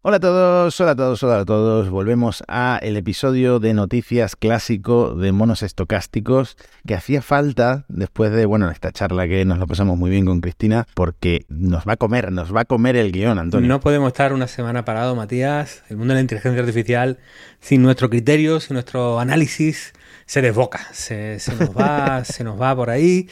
Hola a todos, hola a todos, hola a todos. Volvemos a el episodio de noticias clásico de monos estocásticos que hacía falta después de, bueno, esta charla que nos lo pasamos muy bien con Cristina porque nos va a comer, nos va a comer el guion, Antonio. No podemos estar una semana parado, Matías. El mundo de la inteligencia artificial, sin nuestro criterio, sin nuestro análisis, se desboca, se, se nos va, se nos va por ahí.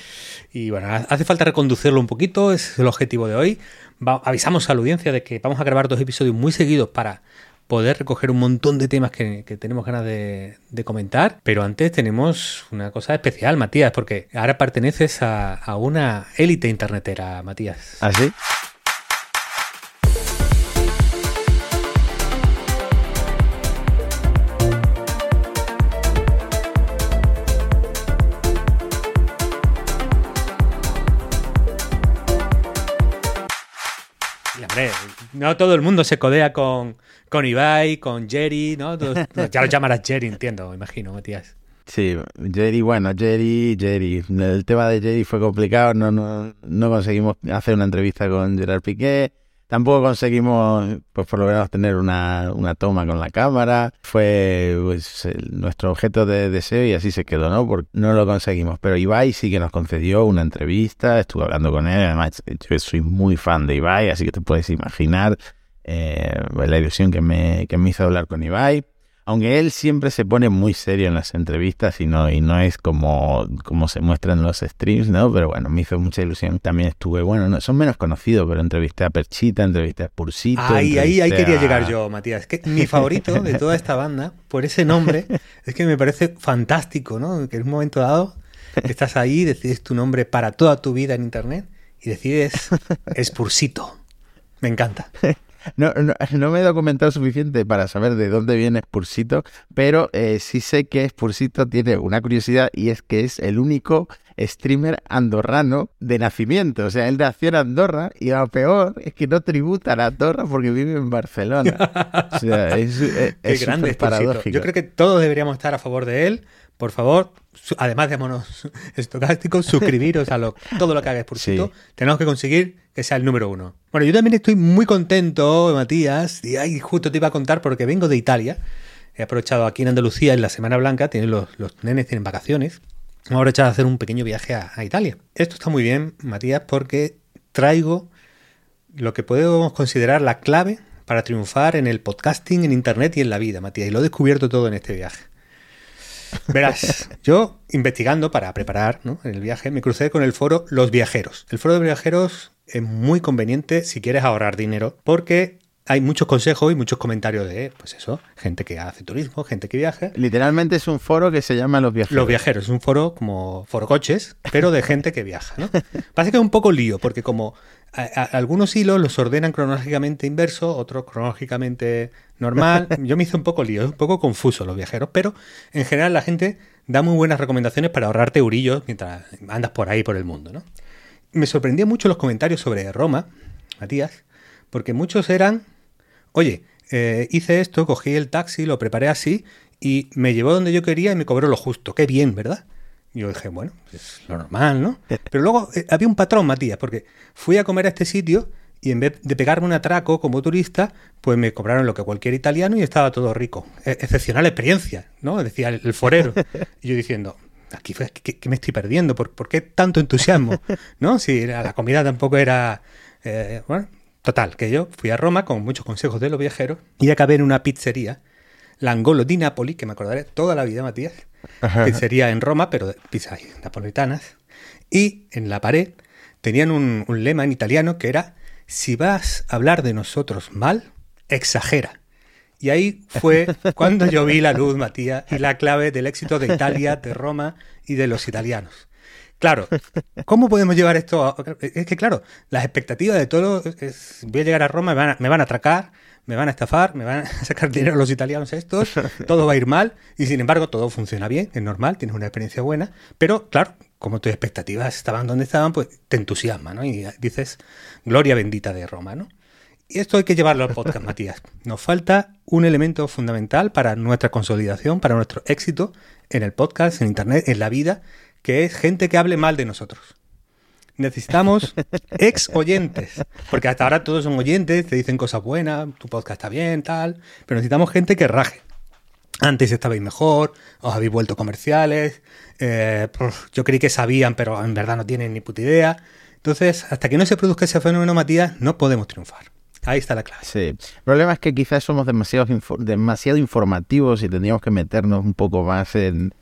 Y bueno, hace falta reconducirlo un poquito, ese es el objetivo de hoy avisamos a la audiencia de que vamos a grabar dos episodios muy seguidos para poder recoger un montón de temas que, tenemos ganas de, comentar. Pero antes tenemos una cosa especial, Matías, porque ahora perteneces a, a una élite internetera, Matías. ¿Ah, sí? No todo el mundo se codea con, con Ibai, con Jerry, ¿no? ya lo llamarás Jerry, entiendo, imagino, Matías. Sí, Jerry, bueno, Jerry, Jerry. El tema de Jerry fue complicado, no, no, no conseguimos hacer una entrevista con Gerard Piqué. Tampoco conseguimos, pues por lo menos, tener una, una toma con la cámara. Fue pues, nuestro objeto de deseo y así se quedó, ¿no? Porque no lo conseguimos. Pero Ibai sí que nos concedió una entrevista, estuve hablando con él. Además, yo soy muy fan de Ibai, así que te puedes imaginar eh, la ilusión que me, que me hizo hablar con Ibai aunque él siempre se pone muy serio en las entrevistas y no, y no es como, como se muestra en los streams, ¿no? Pero bueno, me hizo mucha ilusión. También estuve, bueno, no, son menos conocidos, pero entrevisté a Perchita, entrevisté a Pursito. Ahí, ahí, ahí quería llegar yo, Matías. Es que mi favorito de toda esta banda, por ese nombre, es que me parece fantástico, ¿no? Que en un momento dado estás ahí, decides tu nombre para toda tu vida en internet y decides es Pursito. Me encanta. No, no, me he documentado suficiente para saber de dónde viene Spursito, pero eh, sí sé que Spursito tiene una curiosidad y es que es el único streamer andorrano de nacimiento. O sea, él nació en Andorra y lo peor es que no tributa a Andorra porque vive en Barcelona. O sea, es, es, grande paradójico. Yo creo que todos deberíamos estar a favor de él. Por favor, además de monos estocásticos, suscribiros a lo, todo lo que haga Spursito. Tenemos que conseguir que sea el número uno. Bueno, yo también estoy muy contento, Matías, y justo te iba a contar porque vengo de Italia. He aprovechado aquí en Andalucía en la Semana Blanca, tienen los, nenes tienen vacaciones. Hemos aprovechado a hacer un pequeño viaje a, Italia. Esto está muy bien, Matías, porque traigo lo que podemos considerar la clave para triunfar en el podcasting, en Internet y en la vida, Matías. Y lo he descubierto todo en este viaje. Verás, yo investigando para preparar el viaje, me crucé con el foro Los Viajeros. El foro de viajeros es muy conveniente si quieres ahorrar dinero, porque hay muchos consejos y muchos comentarios de, pues eso, gente que hace turismo, gente que viaja. Literalmente es un foro que se llama Los Viajeros. Los Viajeros, es un foro como foro coches, pero de gente que viaja, ¿no? Parece que es un poco lío, porque como algunos hilos los ordenan cronológicamente inverso, otros cronológicamente normal. Yo me hice un poco lío, un poco confuso los viajeros, pero en general la gente da muy buenas recomendaciones para ahorrarte eurillos mientras andas por ahí por el mundo, ¿no? me sorprendían mucho los comentarios sobre Roma, Matías, porque muchos eran, oye, eh, hice esto, cogí el taxi, lo preparé así y me llevó donde yo quería y me cobró lo justo. Qué bien, ¿verdad? Yo dije, bueno, es lo normal, ¿no? Pero luego eh, había un patrón, Matías, porque fui a comer a este sitio y en vez de pegarme un atraco como turista, pues me cobraron lo que cualquier italiano y estaba todo rico. E-, excepcional experiencia, ¿no? Decía el, el forero. Y yo diciendo, aquí ¿qué, me estoy perdiendo? ¿Por, qué tanto entusiasmo? ¿No? Si la comida tampoco era... Eh, bueno, total, que yo fui a Roma con muchos consejos de los viajeros y acabé en una pizzería, L'Angolo di Napoli, que me acordaré toda la vida, Matías. Pizzería en Roma, pero pizzas napolitanas. Y en la pared tenían un, un lema en italiano que era, si vas a hablar de nosotros mal, exagera. Y ahí fue cuando yo vi la luz, Matías, y la clave del éxito de Italia, de Roma y de los italianos. Claro, ¿cómo podemos llevar esto? A... Es que, claro, las expectativas de todo es, voy a llegar a Roma, me van a, me van a atracar, me van a estafar, me van a sacar dinero los italianos estos, todo va a ir mal, y sin embargo todo funciona bien, es normal, tienes una experiencia buena, pero claro, como tus expectativas estaban donde estaban, pues te entusiasma, ¿no? Y dices, gloria bendita de Roma, ¿no? Y esto hay que llevarlo al podcast, Matías. Nos falta un elemento fundamental para nuestra consolidación, para nuestro éxito en el podcast, en Internet, en la vida, que es gente que hable mal de nosotros. Necesitamos ex oyentes. Porque hasta ahora todos son oyentes, te dicen cosas buenas, tu podcast está bien, tal. Pero necesitamos gente que raje. Antes estabais mejor, os habéis vuelto comerciales. eh, puf, yo creí que sabían, pero en verdad no tienen ni puta idea. Entonces, hasta que no se produzca ese fenómeno, Matías, no podemos triunfar. Ahí está la clave. Sí. El problema es que quizás somos demasiado, demasiado informativos y tendríamos que meternos un poco más en,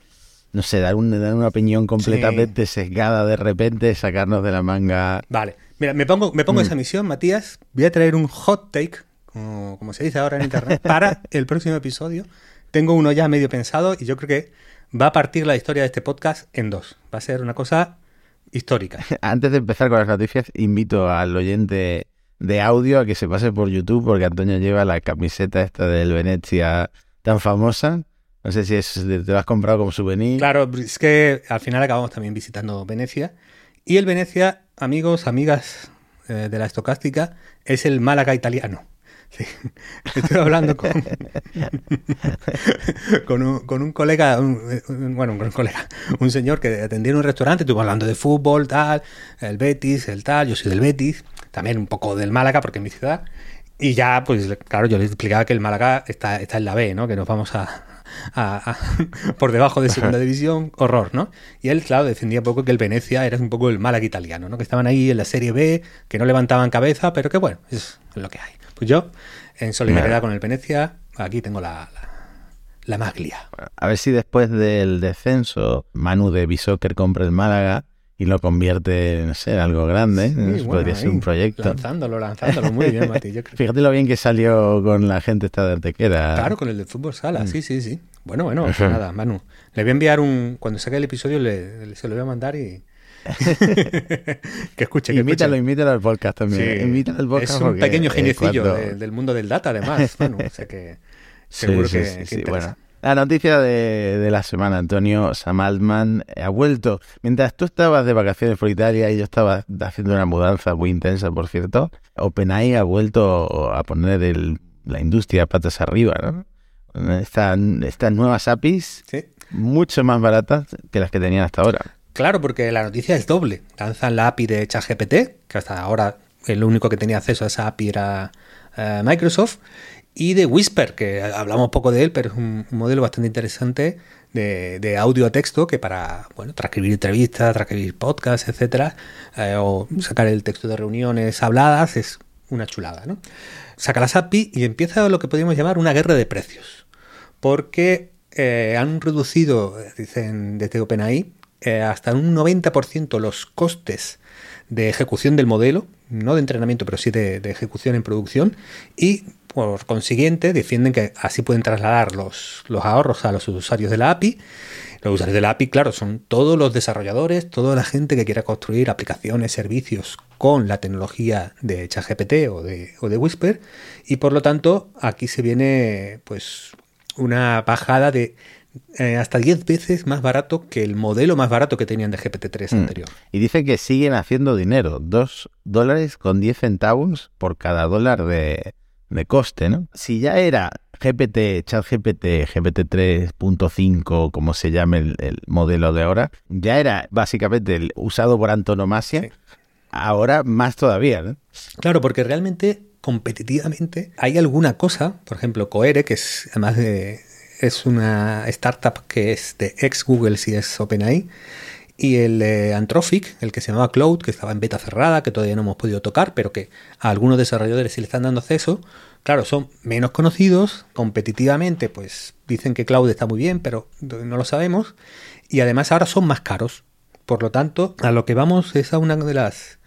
no sé, dar, un- dar una opinión completamente sesgada de repente, sacarnos de la manga. Vale, mira, me pongo, me pongo Mm. esa misión, Matías. Voy a traer un hot take, como, como se dice ahora en internet, para el próximo episodio. Tengo uno ya medio pensado y yo creo que va a partir la historia de este podcast en dos. Va a ser una cosa histórica. Antes de empezar con las noticias, invito al oyente de audio a que se pase por YouTube porque Antonio lleva la camiseta esta del Venecia tan famosa. No sé si es, te lo has comprado como souvenir. Claro, es que al final acabamos también visitando Venecia. Y el Venecia, amigos, amigas eh, de la estocástica, es el Málaga italiano. Sí. Estoy hablando con, con, un, con un colega, un- un- bueno, un colega, un señor que atendía en un restaurante, estuvo hablando de fútbol, tal, el Betis, el tal, yo soy del Betis, también un poco del Málaga porque es mi ciudad. Y ya, pues claro, yo les explicaba que el Málaga está, está en la B, ¿no? Que nos vamos a, a- a- por debajo de segunda división, horror, ¿no? Y él, claro, defendía un poco que el Venecia era un poco el Málaga italiano, ¿no? Que estaban ahí en la Serie B, que no levantaban cabeza, pero que bueno, es lo que hay. Pues yo, en solidaridad con el Venecia, aquí tengo la, la, la maglia. A ver si después del descenso Manu de Bisoccer compra el Málaga y lo convierte, no sé, en algo grande. Sí, Eso bueno, Podría ser un proyecto. Lanzándolo, lanzándolo, muy bien, Mati. Yo creo. Fíjate lo bien que salió con la gente esta de Antequera. Claro, con el de fútbol sala, Mm. sí, sí, sí. Bueno, bueno, pues nada, Manu. Le voy a enviar un. Cuando saque el episodio, le, le- se lo voy a mandar y. que escuche, que Invítalo, escuche. invítalo al podcast también. Sí. Invítalo al podcast es un porque, pequeño eh, geniecillo cuando- de- del mundo del data, además, Manu. O sea que seguro sí, que, sí, que. Bueno, la noticia de, de la semana, Antonio, Sam Altman ha vuelto. Mientras tú estabas de vacaciones por Italia y yo estaba haciendo una mudanza muy intensa, por cierto, OpenAI ha vuelto a poner el- la industria patas arriba, ¿no? Están estas nuevas APIs Sí. mucho más baratas que las que tenían hasta ahora. Claro, porque la noticia es doble. Lanzan la API de ChatGPT, que hasta ahora el único que tenía acceso a esa API era eh, Microsoft, y de Whisper, que hablamos poco de él, pero es un, modelo bastante interesante de, audio a texto que para bueno, transcribir entrevistas, transcribir podcasts, etcétera, eh, o sacar el texto de reuniones habladas es una chulada, ¿no? Saca las API y empieza lo que podríamos llamar una guerra de precios porque eh, han reducido, dicen desde OpenAI, eh, hasta un 90% los costes de ejecución del modelo, no de entrenamiento, pero sí de, de ejecución en producción, y por consiguiente defienden que así pueden trasladar los, los ahorros a los usuarios de la API. Los usuarios de la API, claro, son todos los desarrolladores, toda la gente que quiera construir aplicaciones, servicios con la tecnología de ChatGPT o de, o de Whisper, y por lo tanto aquí se viene pues una bajada de eh, hasta 10 veces más barato que el modelo más barato que tenían de GPT-3 Mm. anterior. Y dice que siguen haciendo dinero, dos dólares con 10 centavos por cada dólar de, de coste, ¿no? Si ya era GPT, ChatGPT, GPT 3.5, como se llame el, el modelo de ahora, ya era básicamente el usado por antonomasia, Sí. ahora más todavía, ¿no? Claro, porque realmente competitivamente hay alguna cosa, por ejemplo, Coere, que es además de es una startup que es de ex Google si es OpenAI, y el eh, Anthropic, el que se llamaba Cloud, que estaba en beta cerrada, que todavía no hemos podido tocar, pero que a algunos desarrolladores sí le están dando acceso. Claro, son menos conocidos, competitivamente, pues dicen que Cloud está muy bien, pero no lo sabemos. Y además ahora son más caros. Por lo tanto, a lo que vamos es a una de las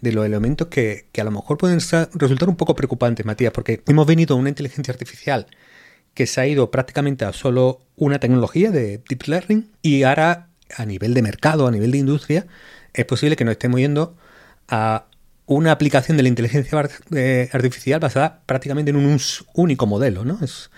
de los elementos que, que a lo mejor pueden resultar un poco preocupantes, Matías, porque hemos venido a una inteligencia artificial que se ha ido prácticamente a solo una tecnología de Deep Learning y ahora a nivel de mercado, a nivel de industria, es posible que nos estemos yendo a una aplicación de la inteligencia eh, artificial basada prácticamente en un único modelo, ¿no? Es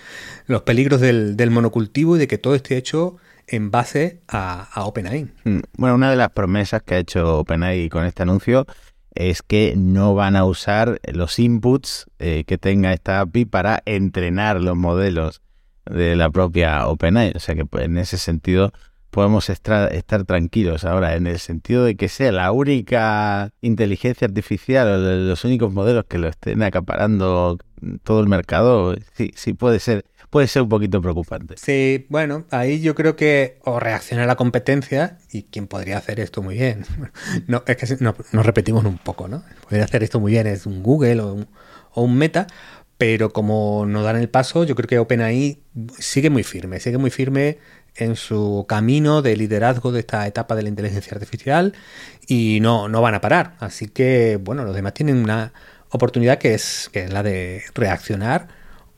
los peligros del, del monocultivo y de que todo esté hecho en base a, a OpenAI. Mm, Bueno, una de las promesas que ha hecho OpenAI con este anuncio es que no van a usar los inputs eh, que tenga esta API para entrenar los modelos de la propia OpenAI. O sea que pues, en ese sentido podemos estar, tranquilos ahora, en el sentido de que sea la única inteligencia artificial o los únicos modelos que lo estén acaparando todo el mercado, sí, sí puede ser puede ser un poquito preocupante. Sí, bueno, ahí yo creo que o reacciona la competencia y quien podría hacer esto muy bien. No, es que nos repetimos un poco, ¿no? Podría hacer esto muy bien es un Google o un, o un Meta, pero como no dan el paso, yo creo que OpenAI sigue muy firme, sigue muy firme en su camino de liderazgo de esta etapa de la inteligencia artificial y no, no van a parar. Así que, bueno, los demás tienen una oportunidad que es, que es la de reaccionar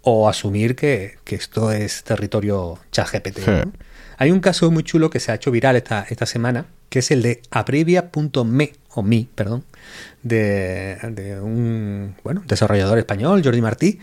o asumir que, esto es territorio ChatGPT. Hay un caso muy chulo que se ha hecho viral esta, esta semana, que es el de abrevia.me, o mi, perdón, de, un bueno, desarrollador español, Jordi Martí,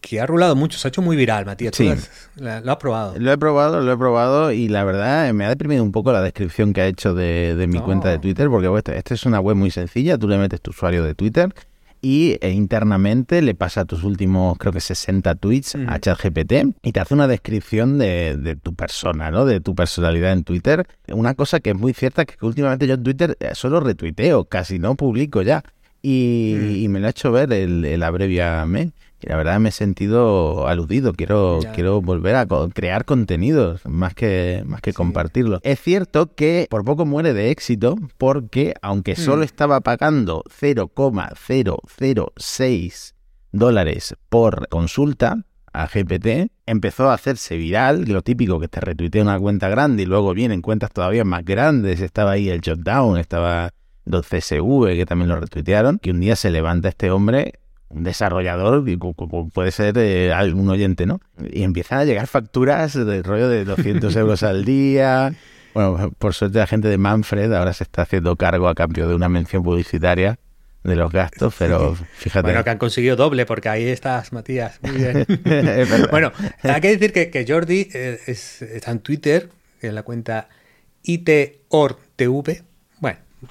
que ha rulado mucho, se ha hecho muy viral, Matías. Sí. ¿Lo has probado? Lo he probado, lo he probado y la verdad me ha deprimido un poco la descripción que ha hecho de, mi cuenta de Twitter, porque esta, esta es una web muy sencilla, tú le metes tu usuario de Twitter y e internamente le pasa tus últimos, creo que 60 tweets a ChatGPT y te hace una descripción de, tu persona, ¿no? De tu personalidad en Twitter. Una cosa que es muy cierta que, que últimamente yo en Twitter eh, solo retuiteo, casi no publico ya. Y, me lo ha hecho ver el, el abreviame y la verdad me he sentido aludido. Quiero, quiero volver a crear contenidos más que, más que compartirlos. Es cierto que por poco muere de éxito porque aunque solo mm. estaba pagando 0,006 dólares por consulta, a GPT, empezó a hacerse viral, lo típico que te retuitea una cuenta grande y luego vienen cuentas todavía más grandes, estaba ahí el Jotdown, estaba los CSV que también lo retuitearon, que un día se levanta este hombre un desarrollador, puede ser eh, algún oyente, ¿no? Y empiezan a llegar facturas de rollo de 200 euros al día. Bueno, por suerte la gente de Manfred ahora se está haciendo cargo a cambio de una mención publicitaria de los gastos, pero fíjate. Bueno, que han conseguido doble, porque ahí estás, Matías. Muy bien. bueno, hay que decir que, Jordi eh, está en Twitter, en la cuenta ITORTV,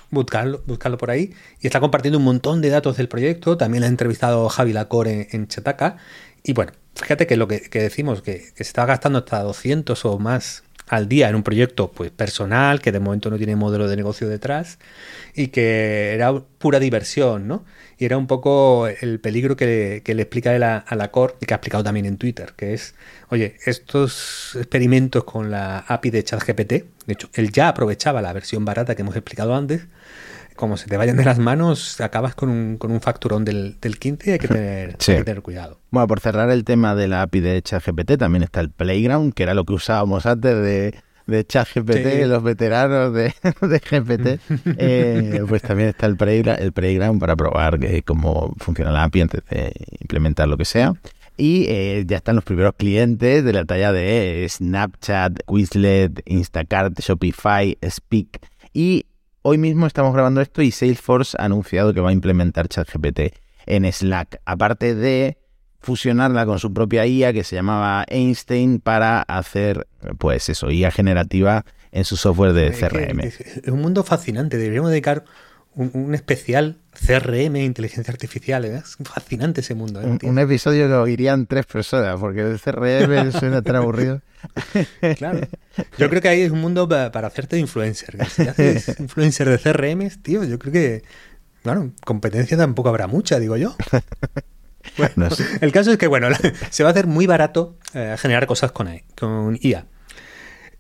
buscarlo, buscarlo por ahí. Y está compartiendo un montón de datos del proyecto. También ha entrevistado Javi Lacore en, Chataca. Y bueno, fíjate que lo que, decimos, que, se está gastando hasta 200 o más al día en un proyecto pues personal, que de momento no tiene modelo de negocio detrás, y que era pura diversión, ¿no? Y era un poco el peligro que, le explica él a, a la Core y que ha explicado también en Twitter, que es, oye, estos experimentos con la API de ChatGPT, de hecho, él ya aprovechaba la versión barata que hemos explicado antes, como se te vayan de las manos, acabas con un, con un facturón del, del 15 y hay que, tener, cuidado. Bueno, por cerrar el tema de la API de ChatGPT, también está el Playground, que era lo que usábamos antes de, de ChatGPT, los veteranos de, de GPT. Eh, pues también está el, el Playground para probar eh, cómo funciona la API antes de implementar lo que sea. Y eh, ya están los primeros clientes de la talla de Snapchat, Quizlet, Instacart, Shopify, Speak. Y Hoy mismo estamos grabando esto y Salesforce ha anunciado que va a implementar ChatGPT en Slack, aparte de fusionarla con su propia IA que se llamaba Einstein para hacer, pues eso, IA generativa en su software de CRM. Es un mundo fascinante, deberíamos dedicar un, especial CRM inteligencia artificial. ¿eh? Es fascinante ese mundo. ¿eh, un, episodio lo irían tres personas, porque el CRM suena tan aburrido. claro. Yo creo que ahí es un mundo para, hacerte influencer. Si haces influencer de CRM, tío, yo creo que, bueno, competencia tampoco habrá mucha, digo yo. Bueno, el caso es que, bueno, se va a hacer muy barato eh, generar cosas con, con IA.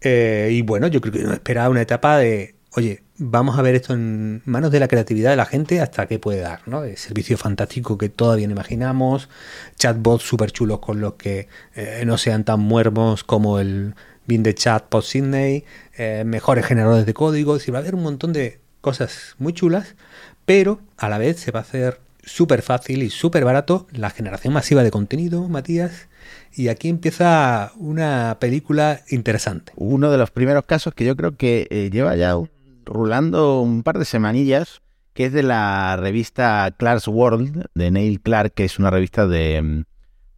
y bueno, yo creo que nos espera una etapa de, oye, vamos a ver esto en manos de la creatividad de la gente hasta qué puede dar, ¿no? Servicio fantástico que todavía no imaginamos, chatbots súper chulos con los que eh, no sean tan muermos como el bin de chat post Sydney, eh, mejores generadores de código, es va a haber un montón de cosas muy chulas, pero a la vez se va a hacer súper fácil y súper barato la generación masiva de contenido, Matías, y aquí empieza una película interesante. Uno de los primeros casos que yo creo que eh, lleva ya rulando un par de semanillas, que es de la revista Clark's World, de Neil Clark, que es una revista de,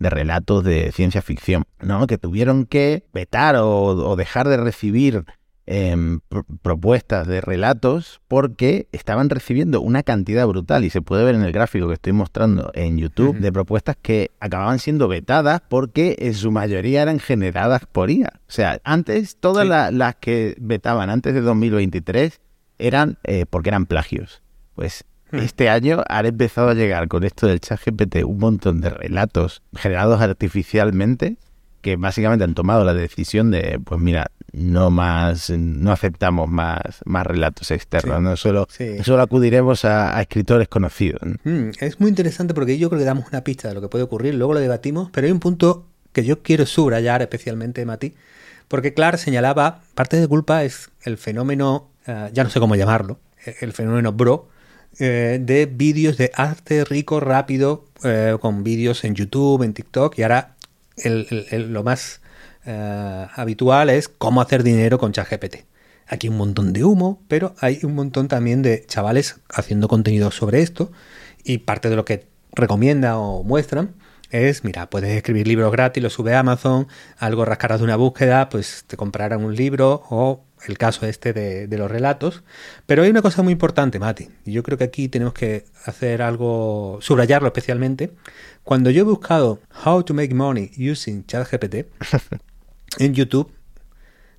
de relatos de ciencia ficción, ¿no? Que tuvieron que vetar o, dejar de recibir em, propuestas de relatos porque estaban recibiendo una cantidad brutal y se puede ver en el gráfico que estoy mostrando en YouTube de propuestas que acababan siendo vetadas porque en su mayoría eran generadas por IA. O sea, antes todas las que vetaban antes de 2023 eran eh, porque eran plagios. Pues hmm. este año han empezado a llegar con esto del chat GPT un montón de relatos generados artificialmente que básicamente han tomado la decisión de, pues mira, no más, no aceptamos más, más relatos externos, no solo, solo acudiremos a, escritores conocidos. Hmm, es muy interesante porque yo creo que damos una pista de lo que puede ocurrir, luego lo debatimos, pero hay un punto que yo quiero subrayar especialmente, Mati, porque Clark señalaba, parte de culpa es el fenómeno, eh, ya no sé cómo llamarlo, el fenómeno bro, eh, de vídeos de arte rico, rápido, eh, con vídeos en YouTube, en TikTok, y ahora lo más eh, habitual es cómo hacer dinero con ChatGPT. Aquí un montón de humo, pero hay un montón también de chavales haciendo contenido sobre esto y parte de lo que recomienda o muestran es, mira, puedes escribir libros gratis, lo sube a Amazon, algo rascarás de una búsqueda, pues te comprarán un libro o el caso este de, de, los relatos. Pero hay una cosa muy importante, Mati, y yo creo que aquí tenemos que hacer algo, subrayarlo especialmente. Cuando yo he buscado How to Make Money Using ChatGPT en YouTube,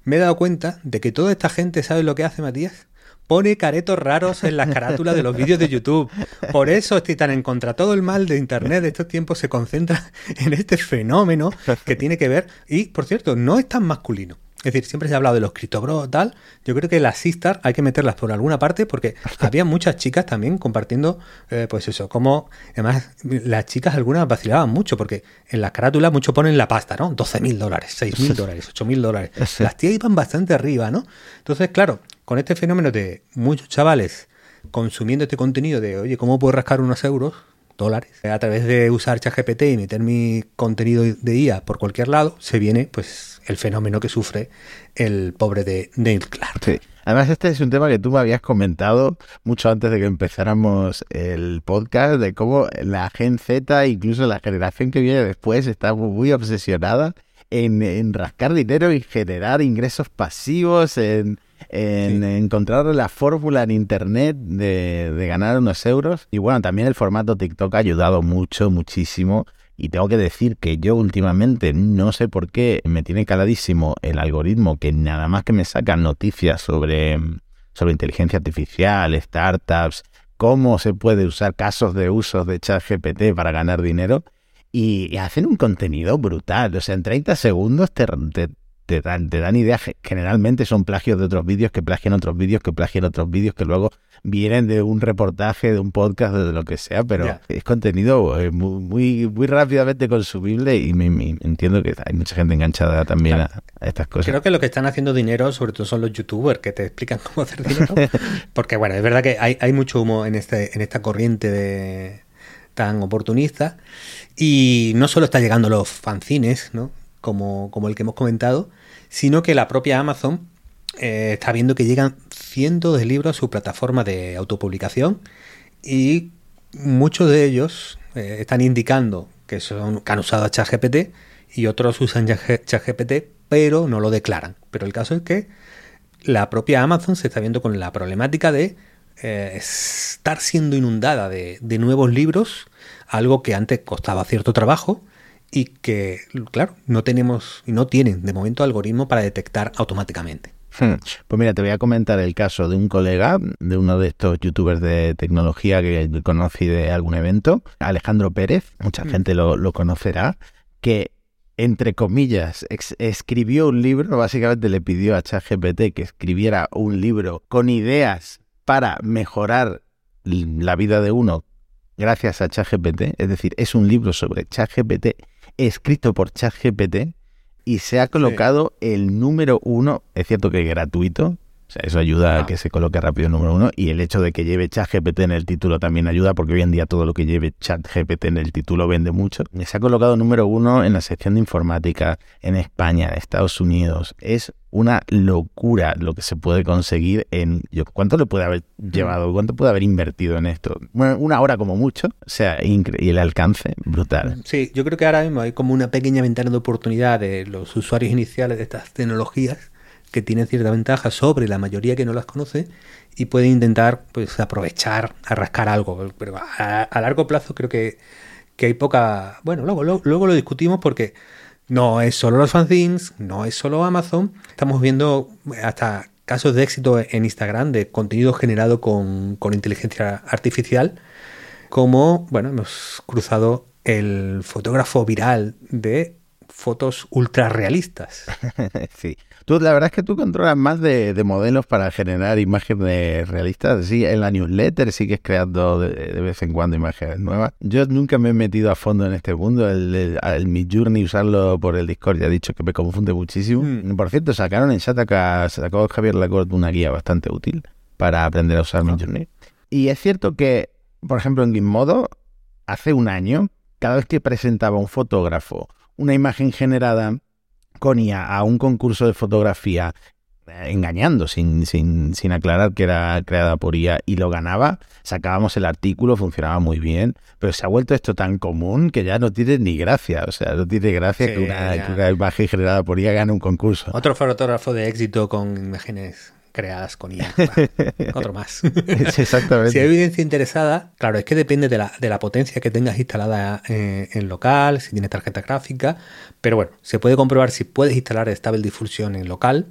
me he dado cuenta de que toda esta gente sabe lo que hace, Matías pone caretos raros en las carátulas de los vídeos de YouTube. Por eso estoy tan en contra. Todo el mal de Internet de estos tiempos se concentra en este fenómeno que tiene que ver. Y, por cierto, no es tan masculino. Es decir, siempre se ha hablado de los criptobros tal. Yo creo que las sistar hay que meterlas por alguna parte porque había muchas chicas también compartiendo, eh, pues eso, como además las chicas algunas vacilaban mucho porque en las carátulas mucho ponen la pasta, ¿no? 12 mil dólares, 6 mil dólares, 8 mil dólares. Las tías iban bastante arriba, ¿no? Entonces, claro, con este fenómeno de muchos chavales consumiendo este contenido de, oye, ¿cómo puedo rascar unos euros? Dólares. A través de usar ChatGPT y meter mi contenido de IA por cualquier lado, se viene pues el fenómeno que sufre el pobre de Neil Clark. Además, este es un tema que tú me habías comentado mucho antes de que empezáramos el podcast, de cómo la Gen Z, incluso la generación que viene después, está muy obsesionada en, en rascar dinero y generar ingresos pasivos, en en encontrar la fórmula en internet de, ganar unos euros. Y bueno, también el formato TikTok ha ayudado mucho, muchísimo. Y tengo que decir que yo últimamente no sé por qué me tiene caladísimo el algoritmo que nada más que me saca noticias sobre, sobre inteligencia artificial, startups, cómo se puede usar casos de usos de ChatGPT para ganar dinero. Y, hacen un contenido brutal. O sea, en 30 segundos te, te, te dan, te dan ideas, generalmente son plagios de otros vídeos que plagian otros vídeos, que plagian otros vídeos, que luego vienen de un reportaje, de un podcast, de lo que sea, pero es contenido eh, muy, muy, rápidamente consumible y me, entiendo que hay mucha gente enganchada también a, estas cosas. Creo que lo que están haciendo dinero, sobre todo son los youtubers que te explican cómo hacer dinero, porque bueno, es verdad que hay, hay mucho humo en, este, en esta corriente de tan oportunista y no solo está llegando los fanzines, ¿no? Como, como el que hemos comentado, sino que la propia Amazon eh, está viendo que llegan cientos de libros a su plataforma de autopublicación y muchos de ellos eh, están indicando que, son, que han usado ChatGPT y otros usan ChatGPT, pero no lo declaran. Pero el caso es que la propia Amazon se está viendo con la problemática de eh, estar siendo inundada de, de, nuevos libros, algo que antes costaba cierto trabajo y que, claro, no tenemos y no tienen de momento algoritmo para detectar automáticamente. Hmm. Pues mira, te voy a comentar el caso de un colega, de uno de estos youtubers de tecnología que conocí de algún evento, Alejandro Pérez, mucha hmm. gente lo, conocerá, que entre comillas, escribió un libro, básicamente le pidió a ChatGPT que escribiera un libro con ideas para mejorar la vida de uno gracias a ChatGPT, es decir, es un libro sobre ChatGPT escrito por ChatGPT y se ha colocado el número uno, es cierto que es gratuito, sea, eso ayuda a ah. que se coloque rápido el número uno. Y el hecho de que lleve ChatGPT en el título también ayuda, porque hoy en día todo lo que lleve ChatGPT en el título vende mucho. Se ha colocado número uno en la sección de informática en España, en Estados Unidos. Es una locura lo que se puede conseguir en... ¿Cuánto le puede haber llevado? ¿Cuánto puede haber invertido en esto? Bueno, una hora como mucho. O sea, y el alcance, brutal. Sí, yo creo que ahora mismo hay como una pequeña ventana de oportunidad de los usuarios iniciales de estas tecnologías que tienen cierta ventaja sobre la mayoría que no las conoce y pueden intentar pues aprovechar, a rascar algo. Pero a, largo plazo creo que, que, hay poca... Bueno, luego, luego, lo discutimos porque no es solo los fanzines, no es solo Amazon. Estamos viendo hasta casos de éxito en Instagram de contenido generado con, con inteligencia artificial como, bueno, hemos cruzado el fotógrafo viral de fotos ultra realistas. sí. Tú, la verdad es que tú controlas más de, modelos para generar imágenes realistas. Sí, en la newsletter sigues creando de, vez en cuando imágenes nuevas. Yo nunca me he metido a fondo en este mundo. El, el, Journey, usarlo por el Discord, ya he dicho que me confunde muchísimo. Mm. Por cierto, sacaron en Shataka, sacó Javier Lacorte una guía bastante útil para aprender a usar mi Journey. Y es cierto que, por ejemplo, en Gizmodo, hace un año, cada vez que presentaba un fotógrafo una imagen generada con IA a un concurso de fotografía eh, engañando, sin, sin, sin, aclarar que era creada por IA y lo ganaba, sacábamos el artículo, funcionaba muy bien, pero se ha vuelto esto tan común que ya no tiene ni gracia, o sea, no tiene gracia que, una, que, una, imagen generada por IA gane un concurso. Otro fotógrafo de éxito con imágenes creadas con IA. otro más. Exactamente. si hay evidencia interesada, claro, es que depende de la, de la potencia que tengas instalada eh, en local, si tienes tarjeta gráfica, pero bueno, se puede comprobar si puedes instalar Stable Diffusion en local.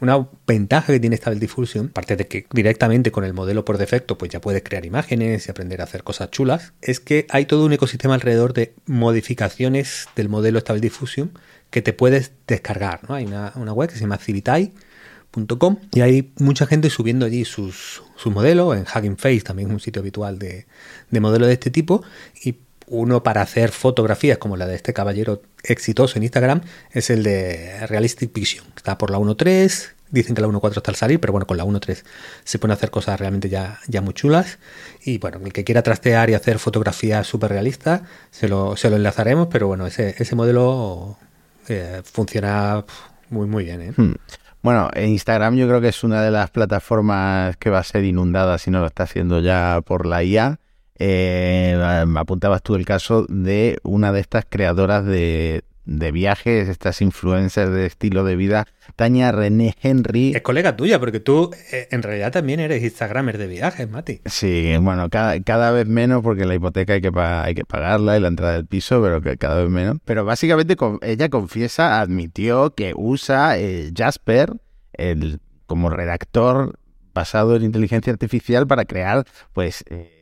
Una ventaja que tiene Stable Diffusion, aparte de que directamente con el modelo por defecto pues ya puedes crear imágenes y aprender a hacer cosas chulas, es que hay todo un ecosistema alrededor de modificaciones del modelo Stable Diffusion que te puedes descargar. ¿no? Hay una, una web que se llama Civitai, y hay mucha gente subiendo allí sus, modelos, en Hugging Face también es un sitio habitual de, de modelos de este tipo, y uno para hacer fotografías como la de este caballero exitoso en Instagram es el de Realistic Vision, está por la 1.3, dicen que la 1.4 está al salir, pero bueno, con la 1.3 se pueden hacer cosas realmente ya, ya muy chulas. Y bueno, el que quiera trastear y hacer fotografías súper realistas, se lo, se lo enlazaremos, pero bueno, ese, ese modelo eh, funciona muy, muy bien. ¿eh? Hmm. Bueno, Instagram yo creo que es una de las plataformas que va a ser inundada si no lo está haciendo ya por la IA. Eh, apuntabas tú el caso de una de estas creadoras de, de viajes, estas influencers de estilo de vida, Tania René Henry. Es colega tuya, porque tú eh, en realidad también eres Instagramer de viajes, Mati. Sí, bueno, cada, cada vez menos porque la hipoteca hay que, hay que pagarla y la entrada del piso, pero que cada vez menos. Pero básicamente ella confiesa, admitió que usa eh, Jasper el, como redactor basado en inteligencia artificial para crear, pues... Eh,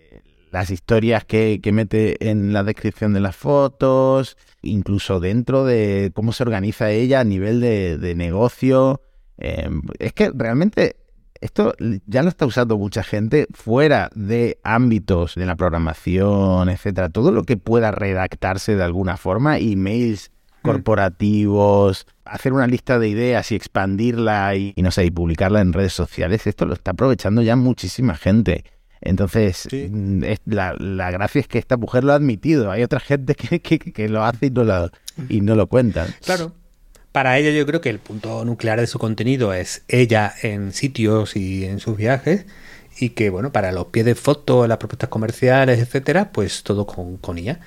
las historias que, que, mete en la descripción de las fotos, incluso dentro de cómo se organiza ella a nivel de, negocio. Em, es que realmente esto ya lo está usando mucha gente fuera de ámbitos de la programación, etcétera. Todo lo que pueda redactarse de alguna forma, emails mm. corporativos, hacer una lista de ideas y expandirla y, y, no sé, y publicarla en redes sociales, esto lo está aprovechando ya muchísima gente. Entonces, mm, la, gracia es que esta mujer lo ha admitido. Hay otra gente que, lo hace y no, lo, y no lo cuentan. Claro. Para ella yo creo que el punto nuclear de su contenido es ella en sitios y en sus viajes y que, bueno, para los pies de foto, las propuestas comerciales, etcétera, pues todo con, con ella.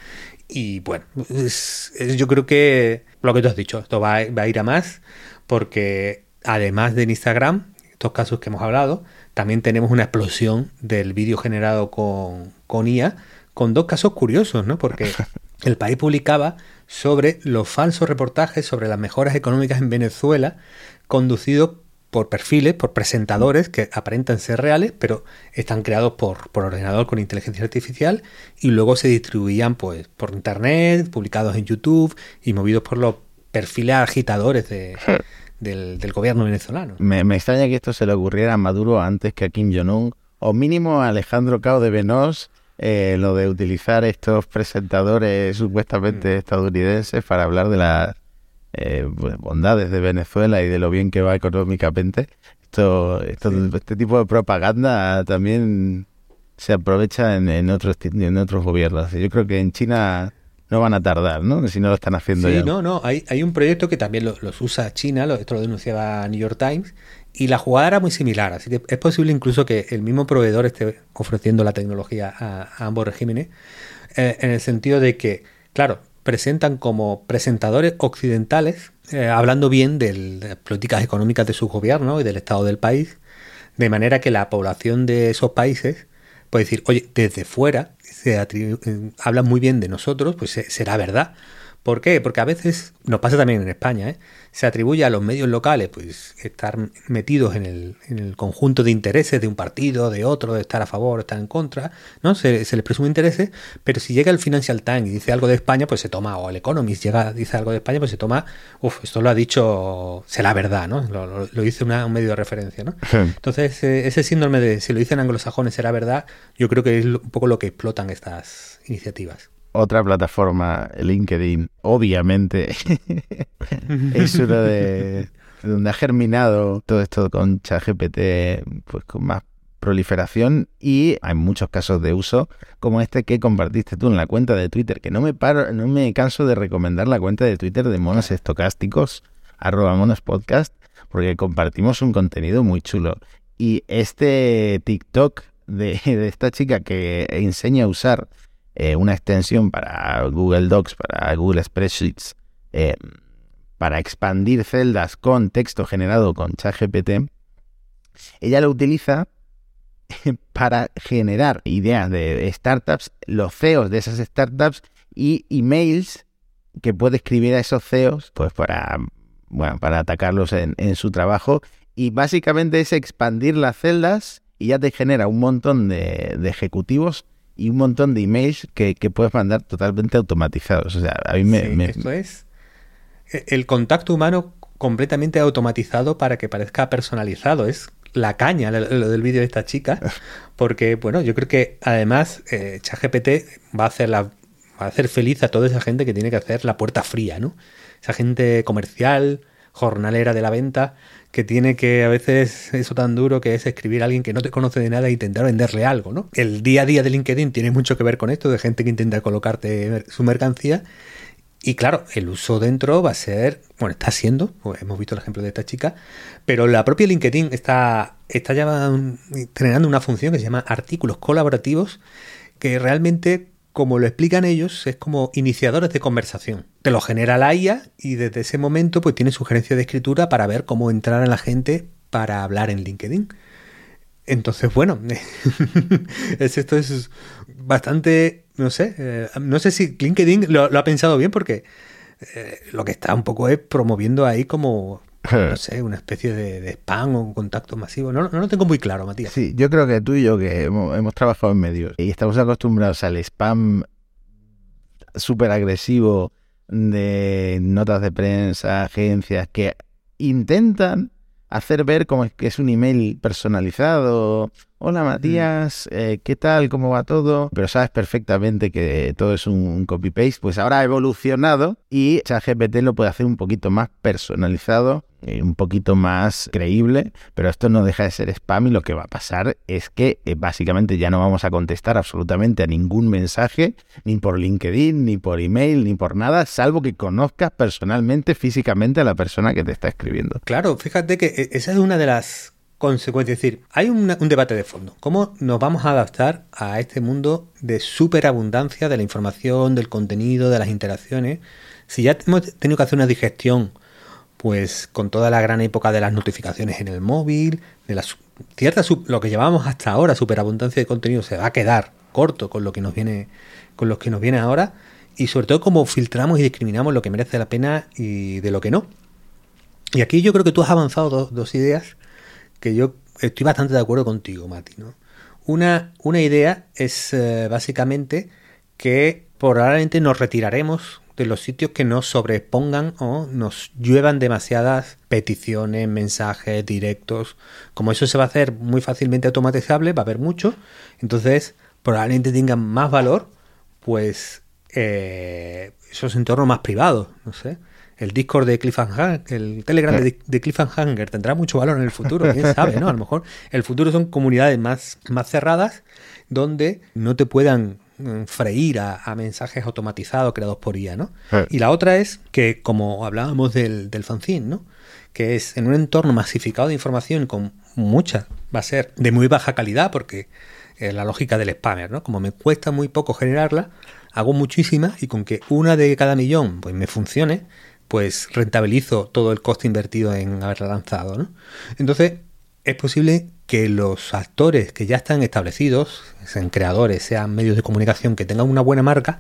Y bueno, yo creo que lo que tú has dicho, esto va, va a ir a más porque además de Instagram, estos casos que hemos hablado, también tenemos una explosión del vídeo generado con, con IA, con dos casos curiosos, ¿no? Porque el país publicaba sobre los falsos reportajes sobre las mejoras económicas en Venezuela, conducidos por perfiles, por presentadores que aparentan ser reales, pero están creados por, por ordenador con inteligencia artificial y luego se distribuían pues, por internet, publicados en YouTube y movidos por los perfiles agitadores de, del, gobierno venezolano. Me, extraña que esto se le ocurriera a Maduro antes que a Kim Jong-un, o mínimo a Alejandro Cao de Venós, eh, lo de utilizar estos presentadores supuestamente mm. estadounidenses para hablar de las eh, bondades de Venezuela y de lo bien que va económicamente. Esto, Este tipo de propaganda también se aprovecha en, en, otros, en otros gobiernos. Yo creo que en China no van a tardar, ¿no? Si no lo están haciendo sí, ya. no, no. Hay, hay un proyecto que también los usa China, lo, esto lo denunciaba New York Times, y la jugada era muy similar. Así que es posible incluso que el mismo proveedor esté ofreciendo la tecnología a, ambos regímenes, eh, en el sentido de que, claro, presentan como presentadores occidentales, eh, hablando bien de las políticas económicas de su gobierno y del estado del país, de manera que la población de esos países puede decir, oye, desde fuera se eh, hablan muy bien de nosotros, pues será verdad. ¿Por qué? Porque a veces, nos pasa también en España, ¿eh? se atribuye a los medios locales pues estar metidos en el, en el, conjunto de intereses de un partido, de otro, de estar a favor, estar en contra, ¿no? Se, les presume intereses, pero si llega el Financial Times y dice algo de España, pues se toma, o el Economist llega, dice algo de España, pues se toma, uff, esto lo ha dicho, será verdad, ¿no? Lo, dice un medio de referencia, ¿no? Entonces, eh, ese síndrome de si lo dicen anglosajones será verdad, yo creo que es un poco lo que explotan estas iniciativas otra plataforma, LinkedIn, obviamente, es uno de donde ha germinado todo esto con ChatGPT, pues con más proliferación y hay muchos casos de uso como este que compartiste tú en la cuenta de Twitter, que no me paro, no me canso de recomendar la cuenta de Twitter de monos estocásticos, arroba monos podcast, porque compartimos un contenido muy chulo. Y este TikTok de, de esta chica que enseña a usar eh, una extensión para Google Docs, para Google Spreadsheets, eh, para expandir celdas con texto generado con ChatGPT, ella lo utiliza para generar ideas de startups, los CEOs de esas startups y emails que puede escribir a esos CEOs pues para, bueno, para atacarlos en, su trabajo. Y básicamente es expandir las celdas y ya te genera un montón de ejecutivos y un montón de emails que, puedes mandar totalmente automatizados. O sea, a mí me, Esto es e, el contacto humano completamente automatizado para que parezca personalizado. Es la caña lo, del vídeo de esta chica. Porque, bueno, yo creo que además eh, ChatGPT va a hacer la va a hacer feliz a toda esa gente que tiene que hacer la puerta fría, ¿no? Esa gente comercial, jornalera de la venta, que tiene que a veces eso tan duro que es escribir a alguien que no te conoce de nada e intentar venderle algo, ¿no? El día a día de LinkedIn tiene mucho que ver con esto, de gente que intenta colocarte su mercancía. Y claro, el uso dentro va a ser, bueno, está siendo, pues hemos visto el ejemplo de esta chica, pero la propia LinkedIn está, está ya entrenando una función que se llama artículos colaborativos, que realmente como lo explican ellos, es como iniciadores de conversación. Te lo genera la IA y desde ese momento pues tiene sugerencia de escritura para ver cómo entrar a la gente para hablar en LinkedIn. Entonces, bueno, es, esto es bastante, no sé, eh, no sé si LinkedIn lo, ha pensado bien porque eh, lo que está un poco es promoviendo ahí como no sé, una especie de, spam o un contacto masivo. No, no, lo tengo muy claro, Matías. Sí, yo creo que tú y yo, que hemos, trabajado en medios y estamos acostumbrados al spam súper agresivo de notas de prensa, agencias que intentan hacer ver como que es un email personalizado. Hola Matías, eh, ¿qué tal? ¿Cómo va todo? Pero sabes perfectamente que todo es un copy-paste. Pues ahora ha evolucionado y ChatGPT lo puede hacer un poquito más personalizado eh, un poquito más creíble, pero esto no deja de ser spam y lo que va a pasar es que eh, básicamente ya no vamos a contestar absolutamente a ningún mensaje, ni por LinkedIn, ni por email, ni por nada, salvo que conozcas personalmente, físicamente a la persona que te está escribiendo. Claro, fíjate que eh, esa es una de las consecuencias. Es decir, hay un debate de fondo. ¿Cómo nos vamos a adaptar a este mundo de superabundancia de la información, del contenido, de las interacciones? Si ya hemos tenido que hacer una digestión pues con toda la gran época de las notificaciones en el móvil, de las ciertas lo que llevamos hasta ahora, superabundancia de contenido, se va a quedar corto con lo que nos viene, con lo que nos viene ahora, y sobre todo cómo filtramos y discriminamos lo que merece la pena y de lo que no. Y aquí yo creo que tú has avanzado dos, ideas que yo estoy bastante de acuerdo contigo, Mati. ¿no? Una, una idea es eh, básicamente que probablemente nos retiraremos de los sitios que nos sobrepongan o nos lluevan demasiadas peticiones, mensajes, directos. Como eso se va a hacer muy fácilmente automatizable, va a haber mucho, entonces probablemente tengan más valor, pues eh, esos entornos más privados, no sé. El Discord de Cliffhanger, el Telegram de, de Cliffhanger tendrá mucho valor en el futuro, quién sabe, ¿no? A lo mejor el futuro son comunidades más, más cerradas donde no te puedan freír a, mensajes automatizados creados por IA, ¿no? Y la otra es que, como hablábamos del, del fanzine, ¿no? Que es en un entorno masificado de información con mucha, va a ser de muy baja calidad porque es la lógica del spammer, ¿no? Como me cuesta muy poco generarla, hago muchísimas y con que una de cada millón pues me funcione, pues rentabilizo todo el coste invertido en haberla lanzado. ¿no? Entonces, es posible que los actores que ya están establecidos, sean creadores, sean medios de comunicación que tengan una buena marca,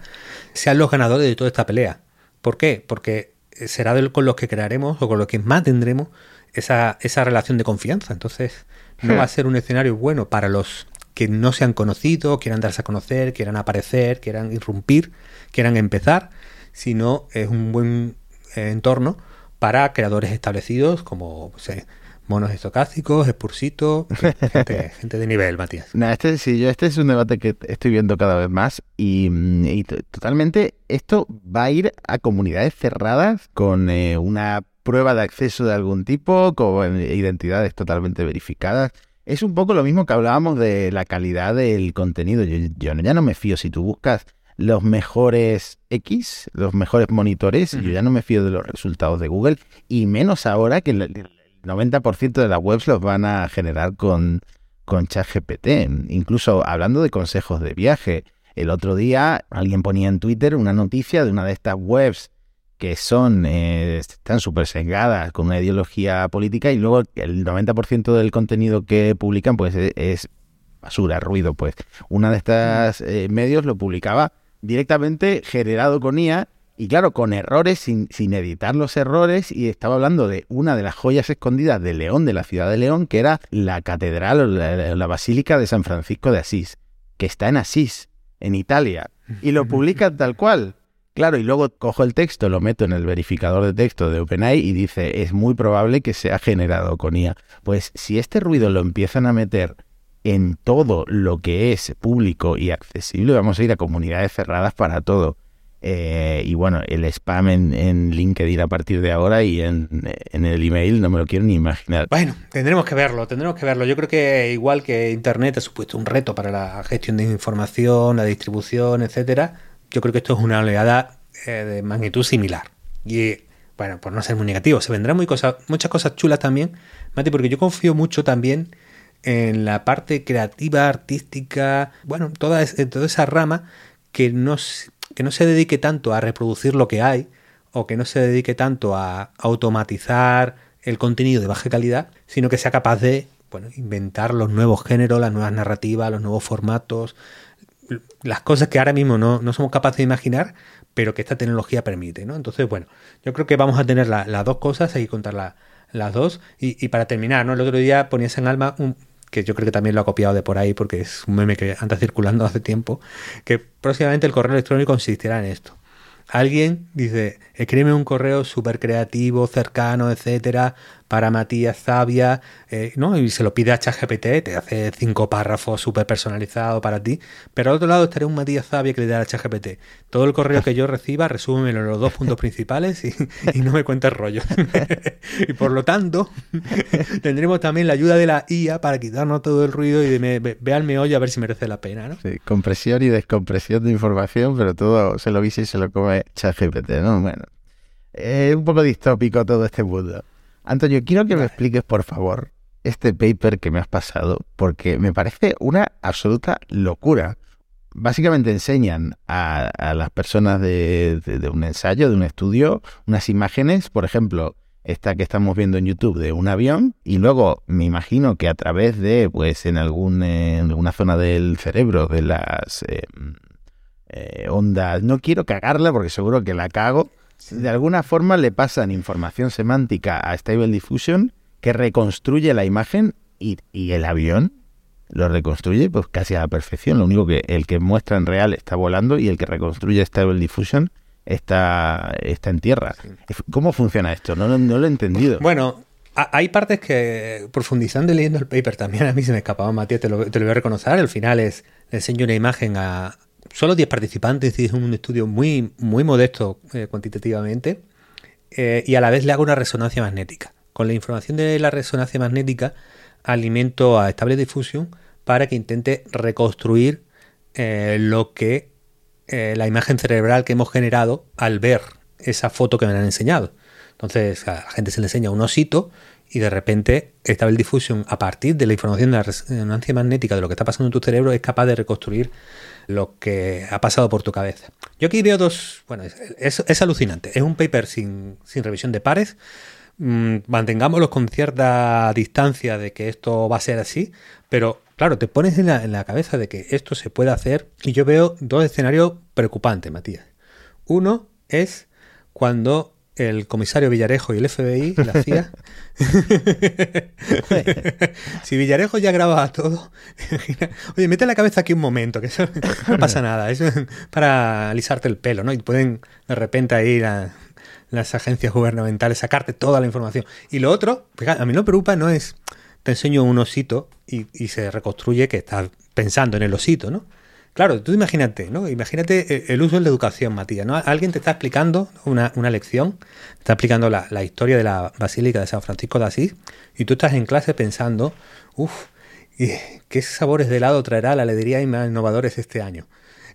sean los ganadores de toda esta pelea. ¿Por qué? Porque será con los que crearemos o con los que más tendremos esa, esa relación de confianza. Entonces, no va a ser un escenario bueno para los que no se han conocido, quieran darse a conocer, quieran aparecer, quieran irrumpir, quieran empezar, sino es un buen entorno para creadores establecidos como monos estocásticos, Spursito, gente, gente, de nivel, Matías. este, sí, yo, este es un debate que estoy viendo cada vez más y, totalmente esto va a ir a comunidades cerradas con eh, una prueba de acceso de algún tipo, con identidades totalmente verificadas. Es un poco lo mismo que hablábamos de la calidad del contenido. Yo, yo ya no me fío si tú buscas los mejores X, los mejores monitores, yo ya no me fío de los resultados de Google, y menos ahora que el 90% de las webs los van a generar con, con ChatGPT. Incluso hablando de consejos de viaje, el otro día alguien ponía en Twitter una noticia de una de estas webs que son, eh, están súper sesgadas con una ideología política y luego el 90% del contenido que publican pues e, es, basura, ruido, pues. Una de estas eh, medios lo publicaba directamente generado con IA y claro, con errores, sin, sin, editar los errores, y estaba hablando de una de las joyas escondidas de León, de la ciudad de León, que era la catedral o la, Basílica de San Francisco de Asís, que está en Asís, en Italia, y lo publica tal cual. Claro, y luego cojo el texto, lo meto en el verificador de texto de OpenAI y dice, es muy probable que sea generado con IA. Pues si este ruido lo empiezan a meter en todo lo que es público y accesible, vamos a ir a comunidades cerradas para todo. Eh, y bueno, el spam en, LinkedIn a partir de ahora y en, el email no me lo quiero ni imaginar. Bueno, tendremos que verlo, tendremos que verlo. Yo creo que igual que Internet ha supuesto un reto para la gestión de información, la distribución, etcétera, yo creo que esto es una oleada eh, de magnitud similar. Y bueno, por no ser muy negativo, se vendrán muy muchas cosas chulas también, Mati, porque yo confío mucho también en la parte creativa, artística, bueno, toda, toda esa rama que no, que no se dedique tanto a reproducir lo que hay o que no se dedique tanto a automatizar el contenido de baja calidad, sino que sea capaz de bueno, inventar los nuevos géneros, las nuevas narrativas, los nuevos formatos, las cosas que ahora mismo no, no somos capaces de imaginar, pero que esta tecnología permite. ¿no? Entonces, bueno, yo creo que vamos a tener las dos cosas, hay que contar las dos. Y, y, para terminar, ¿no? el otro día ponías en alma un, que yo creo que también lo ha copiado de por ahí porque es un meme que anda circulando hace tiempo, que próximamente el correo electrónico consistirá en esto. Alguien dice, escríbeme un correo súper creativo, cercano, etcétera, para Matías Zavia, eh, ¿no? Y se lo pide a ChatGPT, te hace cinco párrafos súper personalizados para ti. Pero al otro lado estaré un Matías Zavia que le da a ChatGPT. Todo el correo que yo reciba, resúmemelo en los dos puntos principales y, no me cuentes rollo. y por lo tanto, tendremos también la ayuda de la IA para quitarnos todo el ruido y de me, ve a ver si merece la pena, ¿no? Sí, compresión y descompresión de información, pero todo se lo vise y se lo come ChatGPT, ¿no? Bueno, es un poco distópico todo este mundo. Antonio, quiero que me expliques, por favor, este paper que me has pasado, porque me parece una absoluta locura. Básicamente enseñan a, las personas de, un ensayo, de un estudio, unas imágenes, por ejemplo, esta que estamos viendo en YouTube de un avión, y luego me imagino que a través de, pues, en, algún, en alguna zona del cerebro, de las eh, eh, ondas, no quiero cagarla porque seguro que la cago, de alguna forma le pasan información semántica a Stable Diffusion que reconstruye la imagen y, el avión lo reconstruye pues casi a la perfección. Lo único que el que muestra en real está volando y el que reconstruye Stable Diffusion está, está en tierra. ¿Cómo funciona esto? No, no, lo he entendido. Bueno, hay partes que, profundizando y leyendo el paper, también a mí se me escapaba, Matías, te lo, te lo voy a reconocer. Al final es, le enseño una imagen a, solo 10 participantes, y es un estudio muy, muy modesto eh, cuantitativamente, eh, y a la vez le hago una resonancia magnética. Con la información de la resonancia magnética alimento a Stable Diffusion para que intente reconstruir eh, lo que la imagen cerebral que hemos generado al ver esa foto que me han enseñado. Entonces a la gente se le enseña un osito y de repente Stable Diffusion, a partir de la información de la resonancia magnética de lo que está pasando en tu cerebro, es capaz de reconstruir lo que ha pasado por tu cabeza. Yo aquí veo dos. Bueno, es, alucinante. Es un paper sin, sin revisión de pares. Mm, mantengámoslo con cierta distancia de que esto va a ser así, pero claro, te pones en la, en la cabeza de que esto se puede hacer y yo veo dos escenarios preocupantes, Matías. Uno es cuando el comisario Villarejo y el FBI, la CIA. si Villarejo ya grababa todo, oye, mete la cabeza aquí un momento, que eso no pasa nada, eso es para alisarte el pelo, ¿no? Y pueden de repente ir a las agencias gubernamentales sacarte toda la información. Y lo otro, a mí lo preocupa no es, te enseño un osito y, y se reconstruye que estás pensando en el osito, ¿no? Claro, tú imagínate, ¿no? Imagínate eh, el uso de la educación, Matías, ¿no? Alguien te está explicando una, una lección, te está explicando la, la, historia de la Basílica de San Francisco de Asís, y tú estás en clase pensando, uff, ¿qué sabores de helado traerá la heladería más innovadores este año?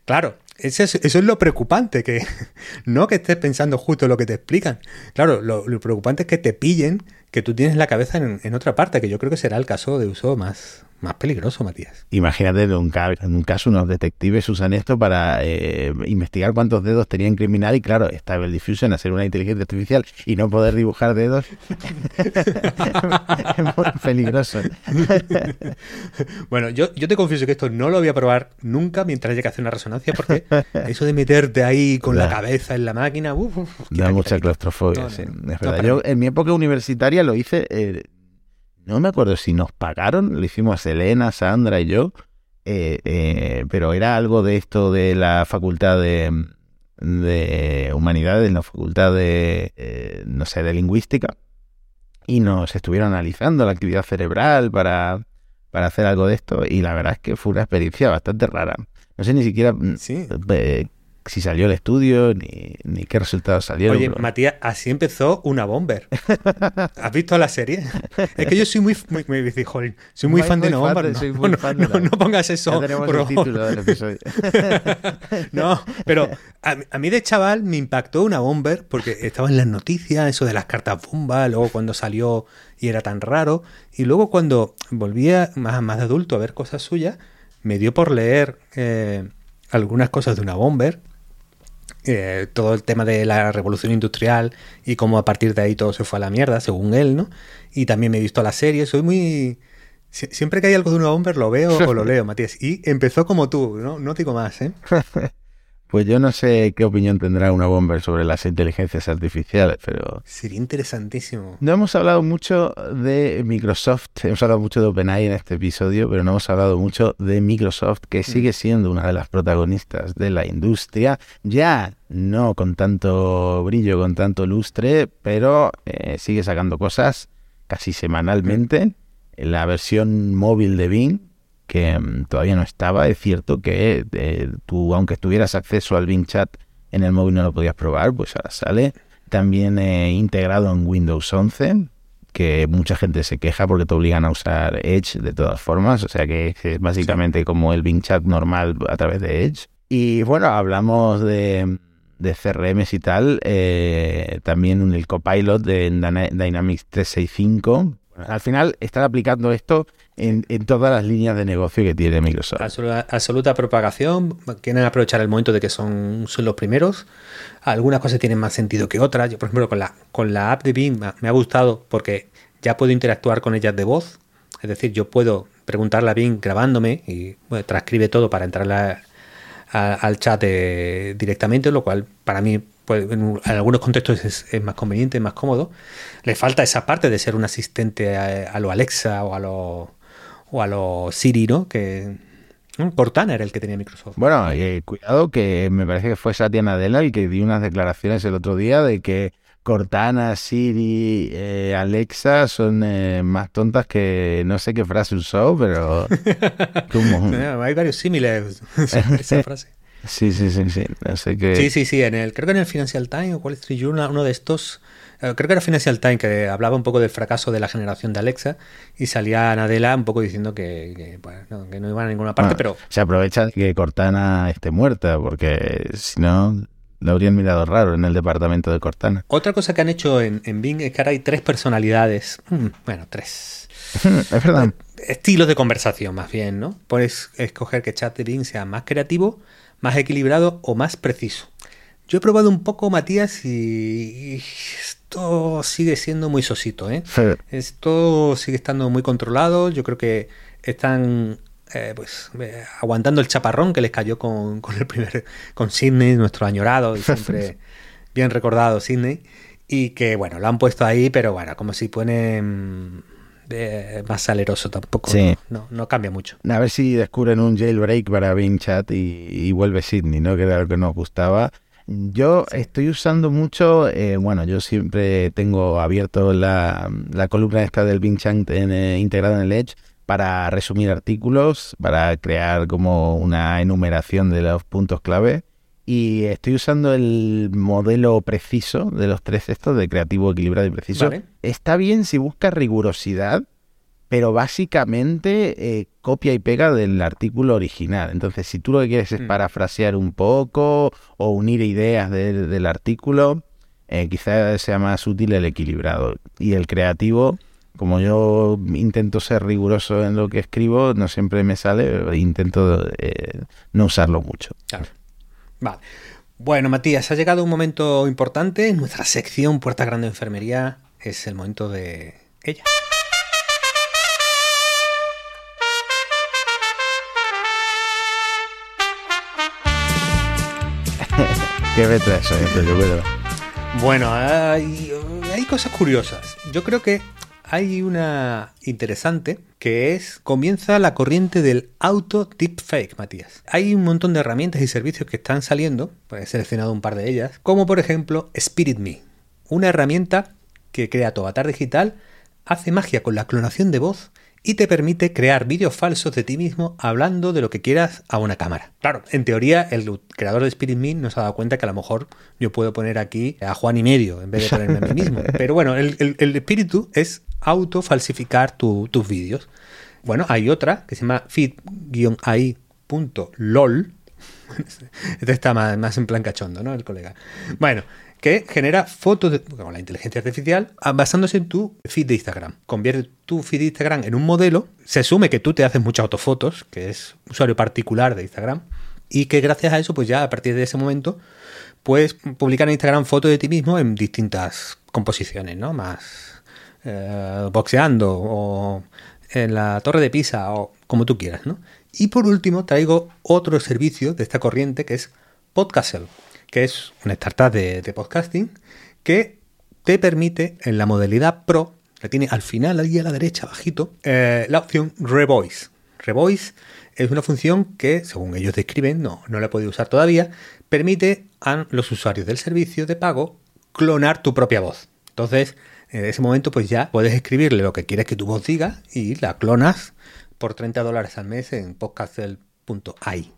Claro, eso es, eso es, lo preocupante, que no que estés pensando justo lo que te explican. Claro, lo preocupante es que te pillen que tú tienes la cabeza en, en, otra parte, que yo creo que será el caso de uso más, más peligroso, Matías. Imagínate en un, en un caso unos detectives usan esto para eh, investigar cuántos dedos tenía un criminal y claro, Stable Diffusion, hacer una inteligencia artificial y no poder dibujar dedos es muy peligroso. bueno, yo, yo te confieso que esto no lo voy a probar nunca mientras haya que hacer una resonancia porque eso de meterte ahí con la, la cabeza en la máquina, uf, uf, da mucha claustrofobia, no, no, sí, es verdad. yo en mi época universitaria lo hice... Eh, no me acuerdo si nos pagaron, lo hicimos Elena, Sandra y yo, eh, eh, pero era algo de esto de la facultad de, de humanidades, la facultad de, no sé, de lingüística, y nos estuvieron analizando la actividad cerebral para, para hacer algo de esto, y la verdad es que fue una experiencia bastante rara. No sé ni siquiera sí. Si salió el estudio, ni, ni qué resultados salieron. Oye, pero... Matías, así empezó una bomber. ¿Has visto la serie? Es que yo soy muy, muy, muy joder, soy muy, muy fan de una bomber. No, pongas eso. Ya tenemos el título del episodio. no, pero a, a, mí de chaval me impactó una bomber porque estaba en las noticias, eso de las cartas bomba, luego cuando salió y era tan raro. Y luego cuando volvía más, más de adulto a ver cosas suyas, me dio por leer eh, algunas cosas de una bomber eh, todo el tema de la revolución industrial y cómo a partir de ahí todo se fue a la mierda, según él, ¿no? Y también me he visto la serie, soy muy... Sie siempre que hay algo de una bomber lo veo o lo leo, Matías. Y empezó como tú, ¿no? No digo más, ¿eh? Pues yo no sé qué opinión tendrá una bomber sobre las inteligencias artificiales, pero... Sería interesantísimo. No hemos hablado mucho de Microsoft, hemos hablado mucho de OpenAI en este episodio, pero no hemos hablado mucho de Microsoft, que sigue siendo una de las protagonistas de la industria, ya no con tanto brillo, con tanto lustre, pero eh, sigue sacando cosas casi semanalmente. La versión móvil de Bing que um, todavía no estaba. Es cierto que eh, tú, aunque tuvieras acceso al Bing Chat en el móvil, no lo podías probar, pues ahora sale. También eh, integrado en Windows 11, que mucha gente se queja porque te obligan a usar Edge de todas formas, o sea que es básicamente sí. como el Bing Chat normal a través de Edge. Y bueno, hablamos de, de CRMs y tal, eh, también el copilot de Dynamics 365. Al final están aplicando esto en, en, todas las líneas de negocio que tiene Microsoft. Absoluta, propagación. Quieren aprovechar el momento de que son, son los primeros. Algunas cosas tienen más sentido que otras. Yo, por ejemplo, con la, con la app de Bing me ha gustado porque ya puedo interactuar con ellas de voz. Es decir, yo puedo preguntarle a Bing grabándome y transcribe todo para entrar al chat de, directamente, lo cual para mí pues en, algunos contextos es, es, más conveniente, es más cómodo. Le falta esa parte de ser un asistente a, a lo Alexa o a lo o a los Siri, ¿no? Que Cortana era el que tenía Microsoft. Bueno, y cuidado que me parece que fue Satya Nadella el que dio unas declaraciones el otro día de que Cortana, Siri, eh, Alexa son eh, más tontas que no sé qué frase usó, pero hay varios símiles esa frase. Sí, sí, sí, sí. No sé qué... Sí, sí, sí. En el, creo que en el Financial Times o Wall Street Journal, uno de estos creo que era Financial Times que hablaba un poco del fracaso de la generación de Alexa y salía Nadella un poco diciendo que, que, bueno, que no iban a ninguna parte, bueno, pero... Se aprovecha que Cortana esté muerta, porque si no, lo habrían mirado raro en el departamento de Cortana. Otra cosa que han hecho en, en Bing es que ahora hay tres personalidades, mm, bueno, tres. es verdad. Estilos de conversación, más bien, ¿no? Puedes escoger que chat de Bing sea más creativo, más equilibrado o más preciso. Yo he probado un poco, Matías, y esto sigue siendo muy sosito, ¿eh? Esto sigue estando muy controlado. Yo creo que están eh, pues eh, aguantando el chaparrón que les cayó con, el primer con Sidney, nuestro añorado y siempre bien recordado Sidney. Y que bueno, lo han puesto ahí, pero bueno, como si ponen eh, más saleroso tampoco. No, no, cambia mucho. A ver si descubren un jailbreak para Bing Chat y, vuelve Sidney, ¿no? Que era lo que nos gustaba. Yo estoy usando mucho, bueno, yo siempre tengo abierto la, la columna esta del Bing Chat en, integrada en el Edge para resumir artículos, para crear como una enumeración de los puntos clave. Y estoy usando el modelo preciso de los tres estos, de creativo, equilibrado y preciso. Está bien si buscas rigurosidad, pero básicamente eh, copia y pega del artículo original. Entonces, si tú lo que quieres es mm. parafrasear un poco o unir ideas del artículo, eh, quizás sea más útil el equilibrado. Y el creativo como yo intento ser riguroso en lo que escribo, no siempre me sale, intento eh, no usarlo mucho. Claro. Vale. Bueno, Matías, ha llegado un momento importante. En nuestra sección Puerta Grande de Enfermería es el momento de ella. ¿Qué retraso? Eh, bueno, hay, hay cosas curiosas. Yo creo que hay una interesante que es comienza la corriente del auto deepfake, Matías. Hay un montón de herramientas y servicios que están saliendo, pues he seleccionado un par de ellas, como por ejemplo Spirit Me, una herramienta que crea tu avatar digital, hace magia con la clonación de voz y te permite crear vídeos falsos de ti mismo hablando de lo que quieras a una cámara. Claro, en teoría el creador de Spirit Me nos ha dado cuenta que a lo mejor yo puedo poner aquí a Juan y medio en vez de ponerme a mí mismo. Pero bueno, el, el espíritu es auto falsificar tus vídeos. Bueno, hay otra que se llama feed-ai.lol. Este está más, en plan cachondo, ¿no? El colega. Bueno, que genera fotos con la inteligencia artificial ah, basándose en tu feed de Instagram. Convierte tu feed de Instagram en un modelo. Se asume que tú te haces muchas autofotos, que es usuario particular de Instagram, y que gracias a eso, pues ya a partir de ese momento, puedes publicar en Instagram fotos de ti mismo en distintas composiciones, ¿no? Más eh, boxeando o en la torre de Pisa o como tú quieras, ¿no? Y por último traigo otro servicio de esta corriente que es Podcastle, que es una startup de, podcasting que te permite en la modalidad Pro, la tiene al final, ahí a la derecha, bajito, eh, la opción Revoice. Revoice es una función que, según ellos describen, no, no la he podido usar todavía, permite a los usuarios del servicio de pago clonar tu propia voz. Entonces, en ese momento pues ya puedes escribirle lo que quieres que tu voz diga y la clonas por 30 dólares al mes en podcastel.ai.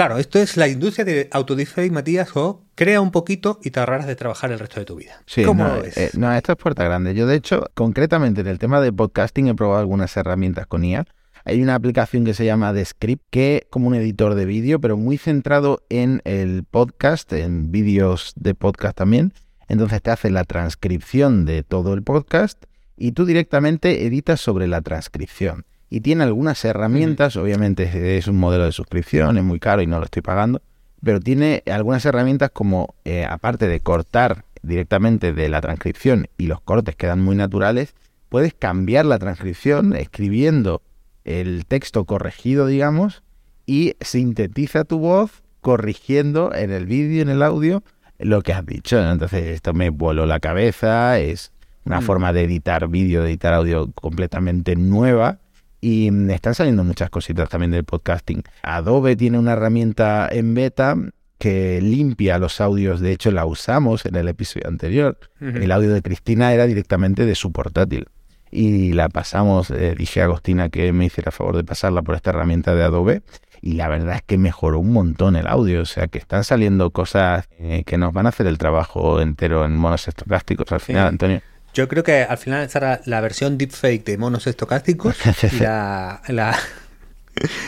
Claro, esto es la industria de autodeepfake, Matías, o crea un poquito y te ahorrarás de trabajar el resto de tu vida. Sí, ¿Cómo no, eh, no, esto es puerta grande. Yo, de hecho, concretamente en el tema de podcasting he probado algunas herramientas con IA. Hay una aplicación que se llama Descript, que es como un editor de vídeo, pero muy centrado en el podcast, en vídeos de podcast también entonces te hace la transcripción de todo el podcast y tú directamente editas sobre la transcripción. Y tiene algunas herramientas, obviamente es un modelo de suscripción, es muy caro y no lo estoy pagando, pero tiene algunas herramientas como, eh, aparte de cortar directamente de la transcripción y los cortes quedan muy naturales, puedes cambiar la transcripción escribiendo el texto corregido, digamos, y sintetiza tu voz corrigiendo en el vídeo, y en el audio, lo que has dicho. Entonces, esto me voló la cabeza, es una mm. forma de editar vídeo, de editar audio completamente nueva. Y mm, están saliendo muchas cositas también del podcasting. Adobe tiene una herramienta en beta que limpia los audios. De hecho, la usamos en el episodio anterior. El audio de Cristina era directamente de su portátil. Y la pasamos, eh, dije a Agostina que me hiciera favor de pasarla por esta herramienta de Adobe y la verdad es que mejoró un montón el audio, o sea que están saliendo cosas eh, que nos van a hacer el trabajo entero en monos estocásticos al final, Antonio. Yo creo que al final estará la versión deepfake de monos estocásticos y la,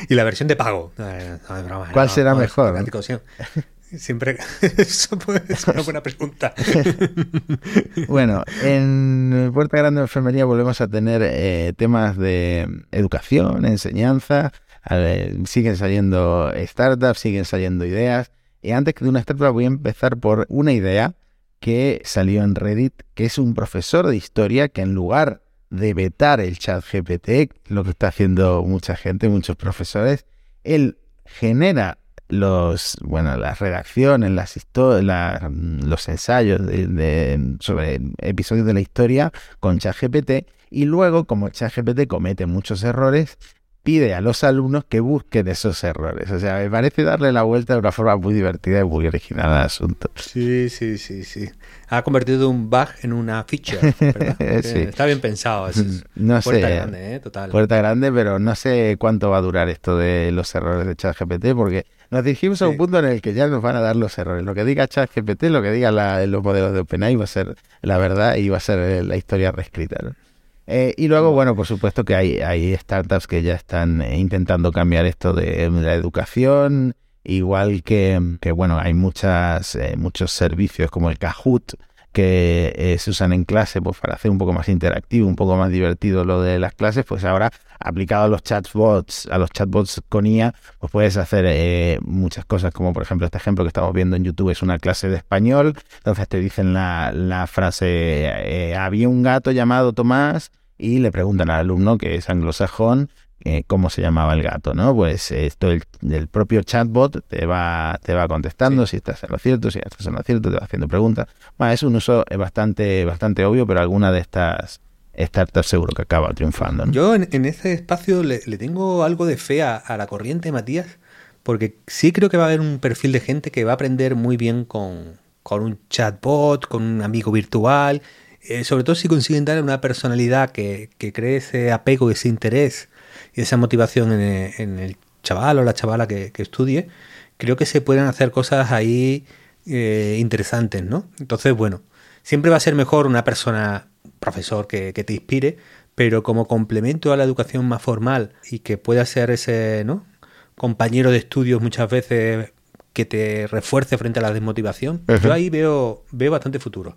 y la versión de pago. ¿Cuál será mejor? Siempre eso es una buena pregunta. bueno, en Puerta Grande de Enfermería volvemos a tener eh, temas de educación, enseñanza, siguen saliendo startups, siguen saliendo ideas. Y antes de una startup voy a empezar por una idea que salió en Reddit, que es un profesor de historia que en lugar de vetar el chat GPT, lo que está haciendo mucha gente, muchos profesores, él genera los, bueno, las redacciones, los ensayos sobre episodios de la historia con ChatGPT y luego, como ChatGPT comete muchos errores, pide a los alumnos que busquen esos errores. O sea, me parece darle la vuelta de una forma muy divertida y muy original al asunto. Sí, sí, sí, sí. Ha convertido un bug en una feature, ¿verdad? Está bien pensado. Eso no puerta grande, ¿eh? Total. Puerta grande, pero no sé cuánto va a durar esto de los errores de ChatGPT, porque nos dirigimos a un punto en el que ya nos van a dar los errores. Lo que diga ChatGPT, lo que diga los modelos de OpenAI va a ser la verdad y va a ser la historia reescrita. ¿no? Eh, y luego, bueno, por supuesto que hay, hay startups que ya están eh, intentando cambiar esto de, la educación, igual que, que bueno, hay muchas, eh, muchos servicios como el Kahoot que se usan en clase pues, para hacer un poco más interactivo, un poco más divertido lo de las clases, pues ahora aplicado a los chatbots, a los chatbots con IA, pues puedes hacer muchas cosas, como por ejemplo este ejemplo que estamos viendo en YouTube es una clase de español, entonces te dicen la, la frase, había un gato llamado Tomás y le preguntan al alumno que es anglosajón eh, cómo se llamaba el gato, ¿no? Pues esto el, propio chatbot te va, te va contestando si estás en lo cierto, si estás en lo cierto, te va haciendo preguntas. Bueno, es un uso bastante, bastante obvio, pero alguna de estas startups seguro que acaba triunfando. Yo en, ese espacio le, tengo algo de fe a, la corriente, Matías, porque sí creo que va a haber un perfil de gente que va a aprender muy bien con, con un chatbot, con un amigo virtual eh, sobre todo si consiguen darle una personalidad que, cree ese apego, ese interés y esa motivación en, el chaval o la chavala que, estudie, creo que se pueden hacer cosas ahí eh, interesantes, ¿no? Entonces, bueno, siempre va a ser mejor una persona, profesor, que, que, te inspire, pero como complemento a la educación más formal y que pueda ser ese, ¿no? Compañero de estudios muchas veces que te refuerce frente a la desmotivación. Yo ahí veo, veo bastante futuro.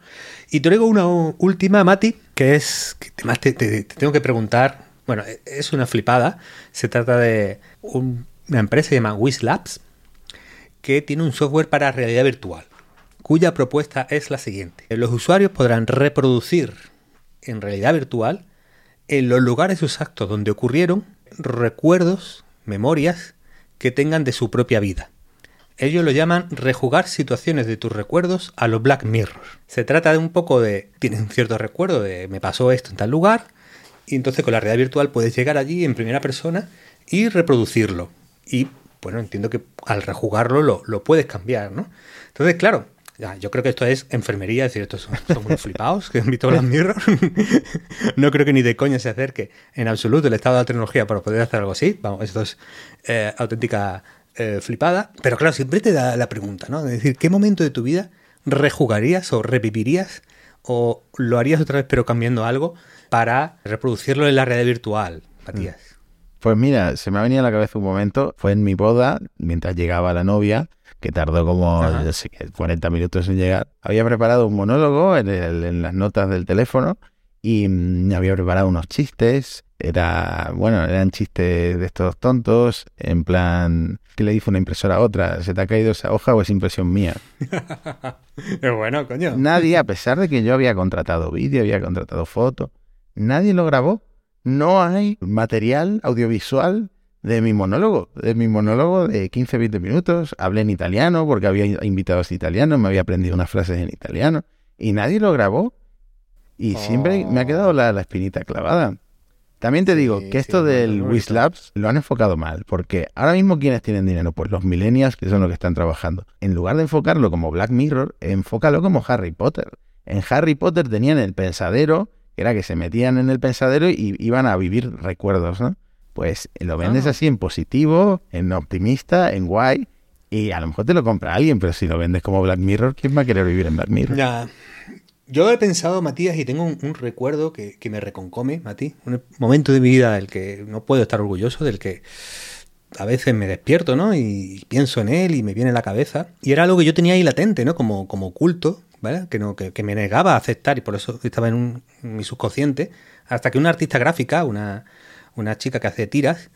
Y te traigo una última, Mati, que es, que te, tengo que preguntar, bueno, e, es una flipada. Se trata de una empresa que se llama WizLabs, que tiene un software para realidad virtual, cuya propuesta es la siguiente. Los usuarios podrán reproducir en realidad virtual en los lugares exactos donde ocurrieron recuerdos, memorias que tengan de su propia vida. Ellos lo llaman rejugar situaciones de tus recuerdos a los Black Mirror. Se trata de un poco de, tienes un cierto recuerdo de me pasó esto en tal lugar, y entonces con la realidad virtual puedes llegar allí en primera persona y reproducirlo. Y bueno, entiendo que al rejugarlo lo, puedes cambiar, ¿no? Entonces, claro, yo creo que esto es enfermería, es decir, estos son, son muy flipados que han visto Black Mirror. no creo que ni de coña se acerque en absoluto el estado de la tecnología para poder hacer algo así. Vamos, esto es eh, auténtica eh, flipada, pero claro, siempre te da la pregunta, ¿no? Es decir, ¿qué momento de tu vida rejugarías o revivirías o lo harías otra vez pero cambiando algo para reproducirlo en la realidad virtual, Matías? Mm. Pues mira, se me ha venido a la cabeza un momento, fue en mi boda, mientras llegaba la novia, que tardó como 40 minutos en llegar. Había preparado un monólogo en, en las notas del teléfono y mm, había preparado unos chistes era, bueno, eran chistes de estos tontos, en plan, ¿qué le dice una impresora a otra? ¿Se te ha caído esa hoja o es impresión mía? es bueno, coño. Nadie, a pesar de que yo había contratado vídeo, había contratado foto, nadie lo grabó. No hay material audiovisual de mi monólogo, de mi monólogo de 15-20 minutos. Hablé en italiano porque había invitados italianos, me había aprendido unas frases en italiano y nadie lo grabó. Y siempre me ha quedado la, la espinita clavada. También te digo que esto del WizLabs lo han enfocado mal, porque ahora mismo ¿quiénes tienen dinero? Pues los millennials, que son los que están trabajando. En lugar de enfocarlo como Black Mirror, enfócalo como Harry Potter. En Harry Potter tenían el pensadero, era que se metían en el pensadero y iban a vivir recuerdos, ¿no? Pues lo vendes ah. así en positivo, en optimista, en guay, y a lo mejor te lo compra alguien, pero si lo vendes como Black Mirror, ¿quién va a querer vivir en Black Mirror? Ya, yo he pensado, Matías, y tengo un, recuerdo que, me reconcome, Matías, un momento de mi vida del que no puedo estar orgulloso, del que a veces me despierto, ¿no? Y pienso en él y me viene a la cabeza. Y era algo que yo tenía ahí latente, ¿no? Como, como oculto, ¿vale? Que, no, que, me negaba a aceptar y por eso estaba en, mi subconsciente. Hasta que una artista gráfica, una, una chica que hace tiras,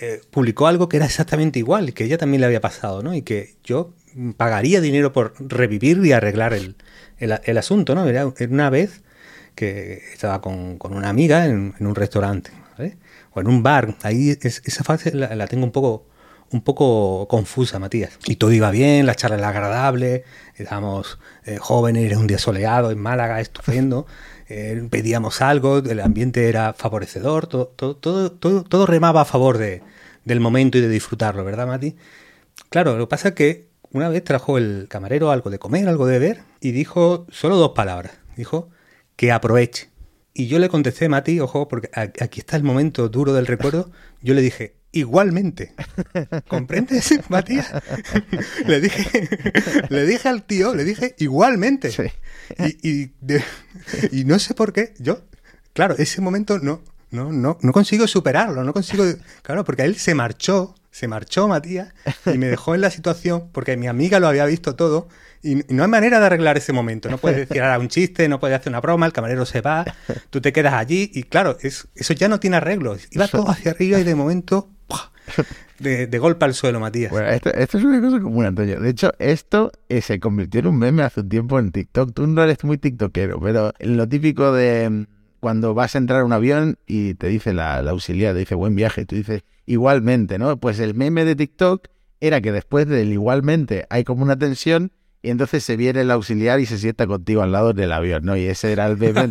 eh, publicó algo que era exactamente igual, que ella también le había pasado, ¿no? Y que yo pagaría dinero por revivir y arreglar el, el, asunto, ¿no? Era, una vez que estaba con, con una amiga en, un restaurante, O en un bar. Ahí esa fase la, tengo un poco, un poco confusa, Matías. Y todo iba bien, la charla era agradable, estábamos eh, jóvenes, era un día soleado en Málaga, estupendo. Eh, pedíamos algo, el ambiente era favorecedor, todo, todo, todo, todo, remaba a favor de, del momento y de disfrutarlo, ¿verdad, Mati? Claro, lo que pasa es que una vez trajo el camarero algo de comer, algo de beber, y dijo solo dos palabras. Dijo que aproveche. Y yo le contesté, Mati, ojo, porque aquí está el momento duro del recuerdo. Yo le dije, igualmente. ¿Comprendes, Matías? le dije, le dije al tío, le dije igualmente. Y, y, no sé por qué, yo, claro, ese momento no, no, no, no consigo superarlo, no consigo, claro, porque él se marchó, se marchó Matías y me dejó en la situación porque mi amiga lo había visto todo y, no hay manera de arreglar ese momento. No puedes decir ahora un chiste, no puedes hacer una broma, el camarero se va, tú te quedas allí y claro, es, eso ya no tiene arreglos. Iba todo hacia arriba y de momento de, golpe al suelo, Matías. Bueno, esto, es una cosa común, Antonio. De hecho, esto eh, se convirtió en un meme hace un tiempo en TikTok. Tú no eres muy tiktokero, pero lo típico de mm, cuando vas a entrar a un avión y te dice la, auxiliar, te dice buen viaje, tú dices igualmente, ¿no? Pues el meme de TikTok era que después del igualmente hay como una tensión y entonces se viene el auxiliar y se sienta contigo al lado del avión, ¿no? Y ese era el meme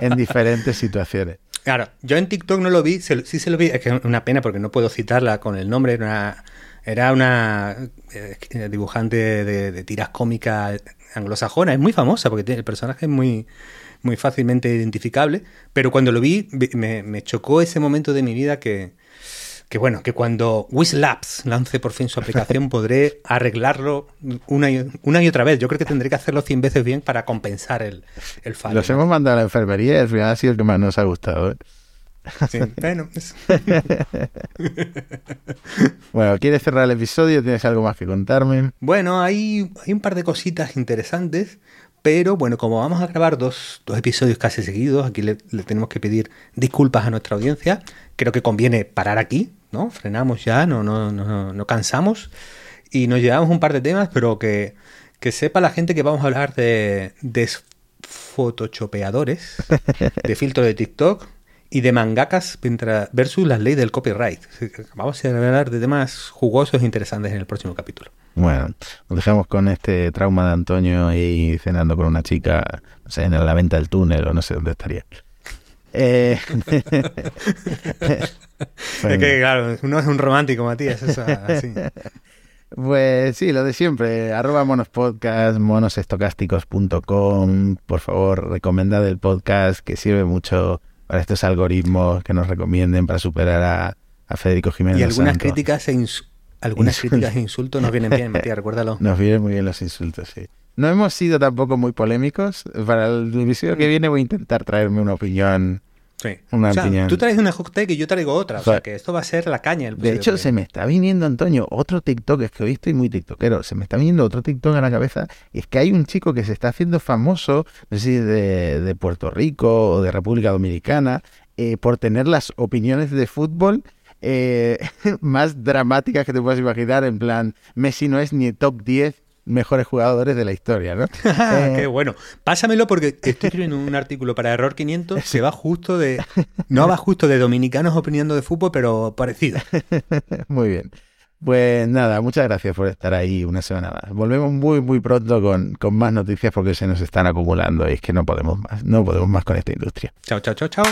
en diferentes situaciones. Claro, yo en TikTok no lo vi, sí se lo vi, es que es una pena porque no puedo citarla con el nombre, era una, era una eh, dibujante de, tiras cómicas anglosajona, es muy famosa porque el personaje es muy, muy fácilmente identificable, pero cuando lo vi me, me chocó ese momento de mi vida que, que bueno, que cuando Labs lance por fin su aplicación podré arreglarlo una y, una y otra vez. Yo creo que tendré que hacerlo 100 veces bien para compensar el, el fallo. Los hemos mandado a la enfermería y al final ha sido el que más nos ha gustado. ¿eh? Sí, bueno. bueno, ¿quieres cerrar el episodio? ¿Tienes algo más que contarme? Bueno, hay, hay un par de cositas interesantes. Pero bueno, como vamos a grabar dos, dos episodios casi seguidos, aquí le, tenemos que pedir disculpas a nuestra audiencia. Creo que conviene parar aquí, ¿no? Frenamos ya, no, no, no, no cansamos. Y nos llevamos un par de temas, pero que, que sepa la gente que vamos a hablar de, de photoshopeadores, de filtro de TikTok y de mangakas versus las leyes del copyright. Vamos a hablar de temas jugosos e interesantes en el próximo capítulo. Bueno, nos dejamos con este trauma de Antonio y cenando con una chica, no sé, en la venta del túnel o no sé dónde estaría. Eh... Es que, claro, uno es un romántico, Matías, eso así. Pues sí, lo de siempre, arroba monospodcast, monosestocásticos.com, por favor, recomendad el podcast que sirve mucho para estos algoritmos que nos recomienden para superar a, Federico Jiménez. Y algunas críticas e algunas críticas e insultos nos vienen bien, Matías, recuérdalo. Nos vienen muy bien los insultos, sí. No hemos sido tampoco muy polémicos. Para el episodio que viene voy a intentar traerme una opinión. Sí. Una opinión. Tú traes una take y yo traigo otra. O sea, que esto va a ser la caña. de hecho, se me está viniendo, Antonio, otro TikTok. Es que hoy estoy muy tiktokero. Se me está viniendo otro TikTok a la cabeza. Y es que hay un chico que se está haciendo famoso, no sé si de, de Puerto Rico o de República Dominicana, eh, por tener las opiniones de fútbol eh, más dramáticas que te puedas imaginar, en plan, Messi no es ni top 10 mejores jugadores de la historia, ¿no? Qué eh, bueno. Pásamelo porque estoy escribiendo un artículo para Error 500, se va justo de... No va justo de dominicanos opinando de fútbol, pero parecido. Muy bien. Pues nada, muchas gracias por estar ahí una semana más. Volvemos muy, muy pronto con, con más noticias porque se nos están acumulando y es que no podemos más, no podemos más con esta industria. Chao, chao, chao, chao.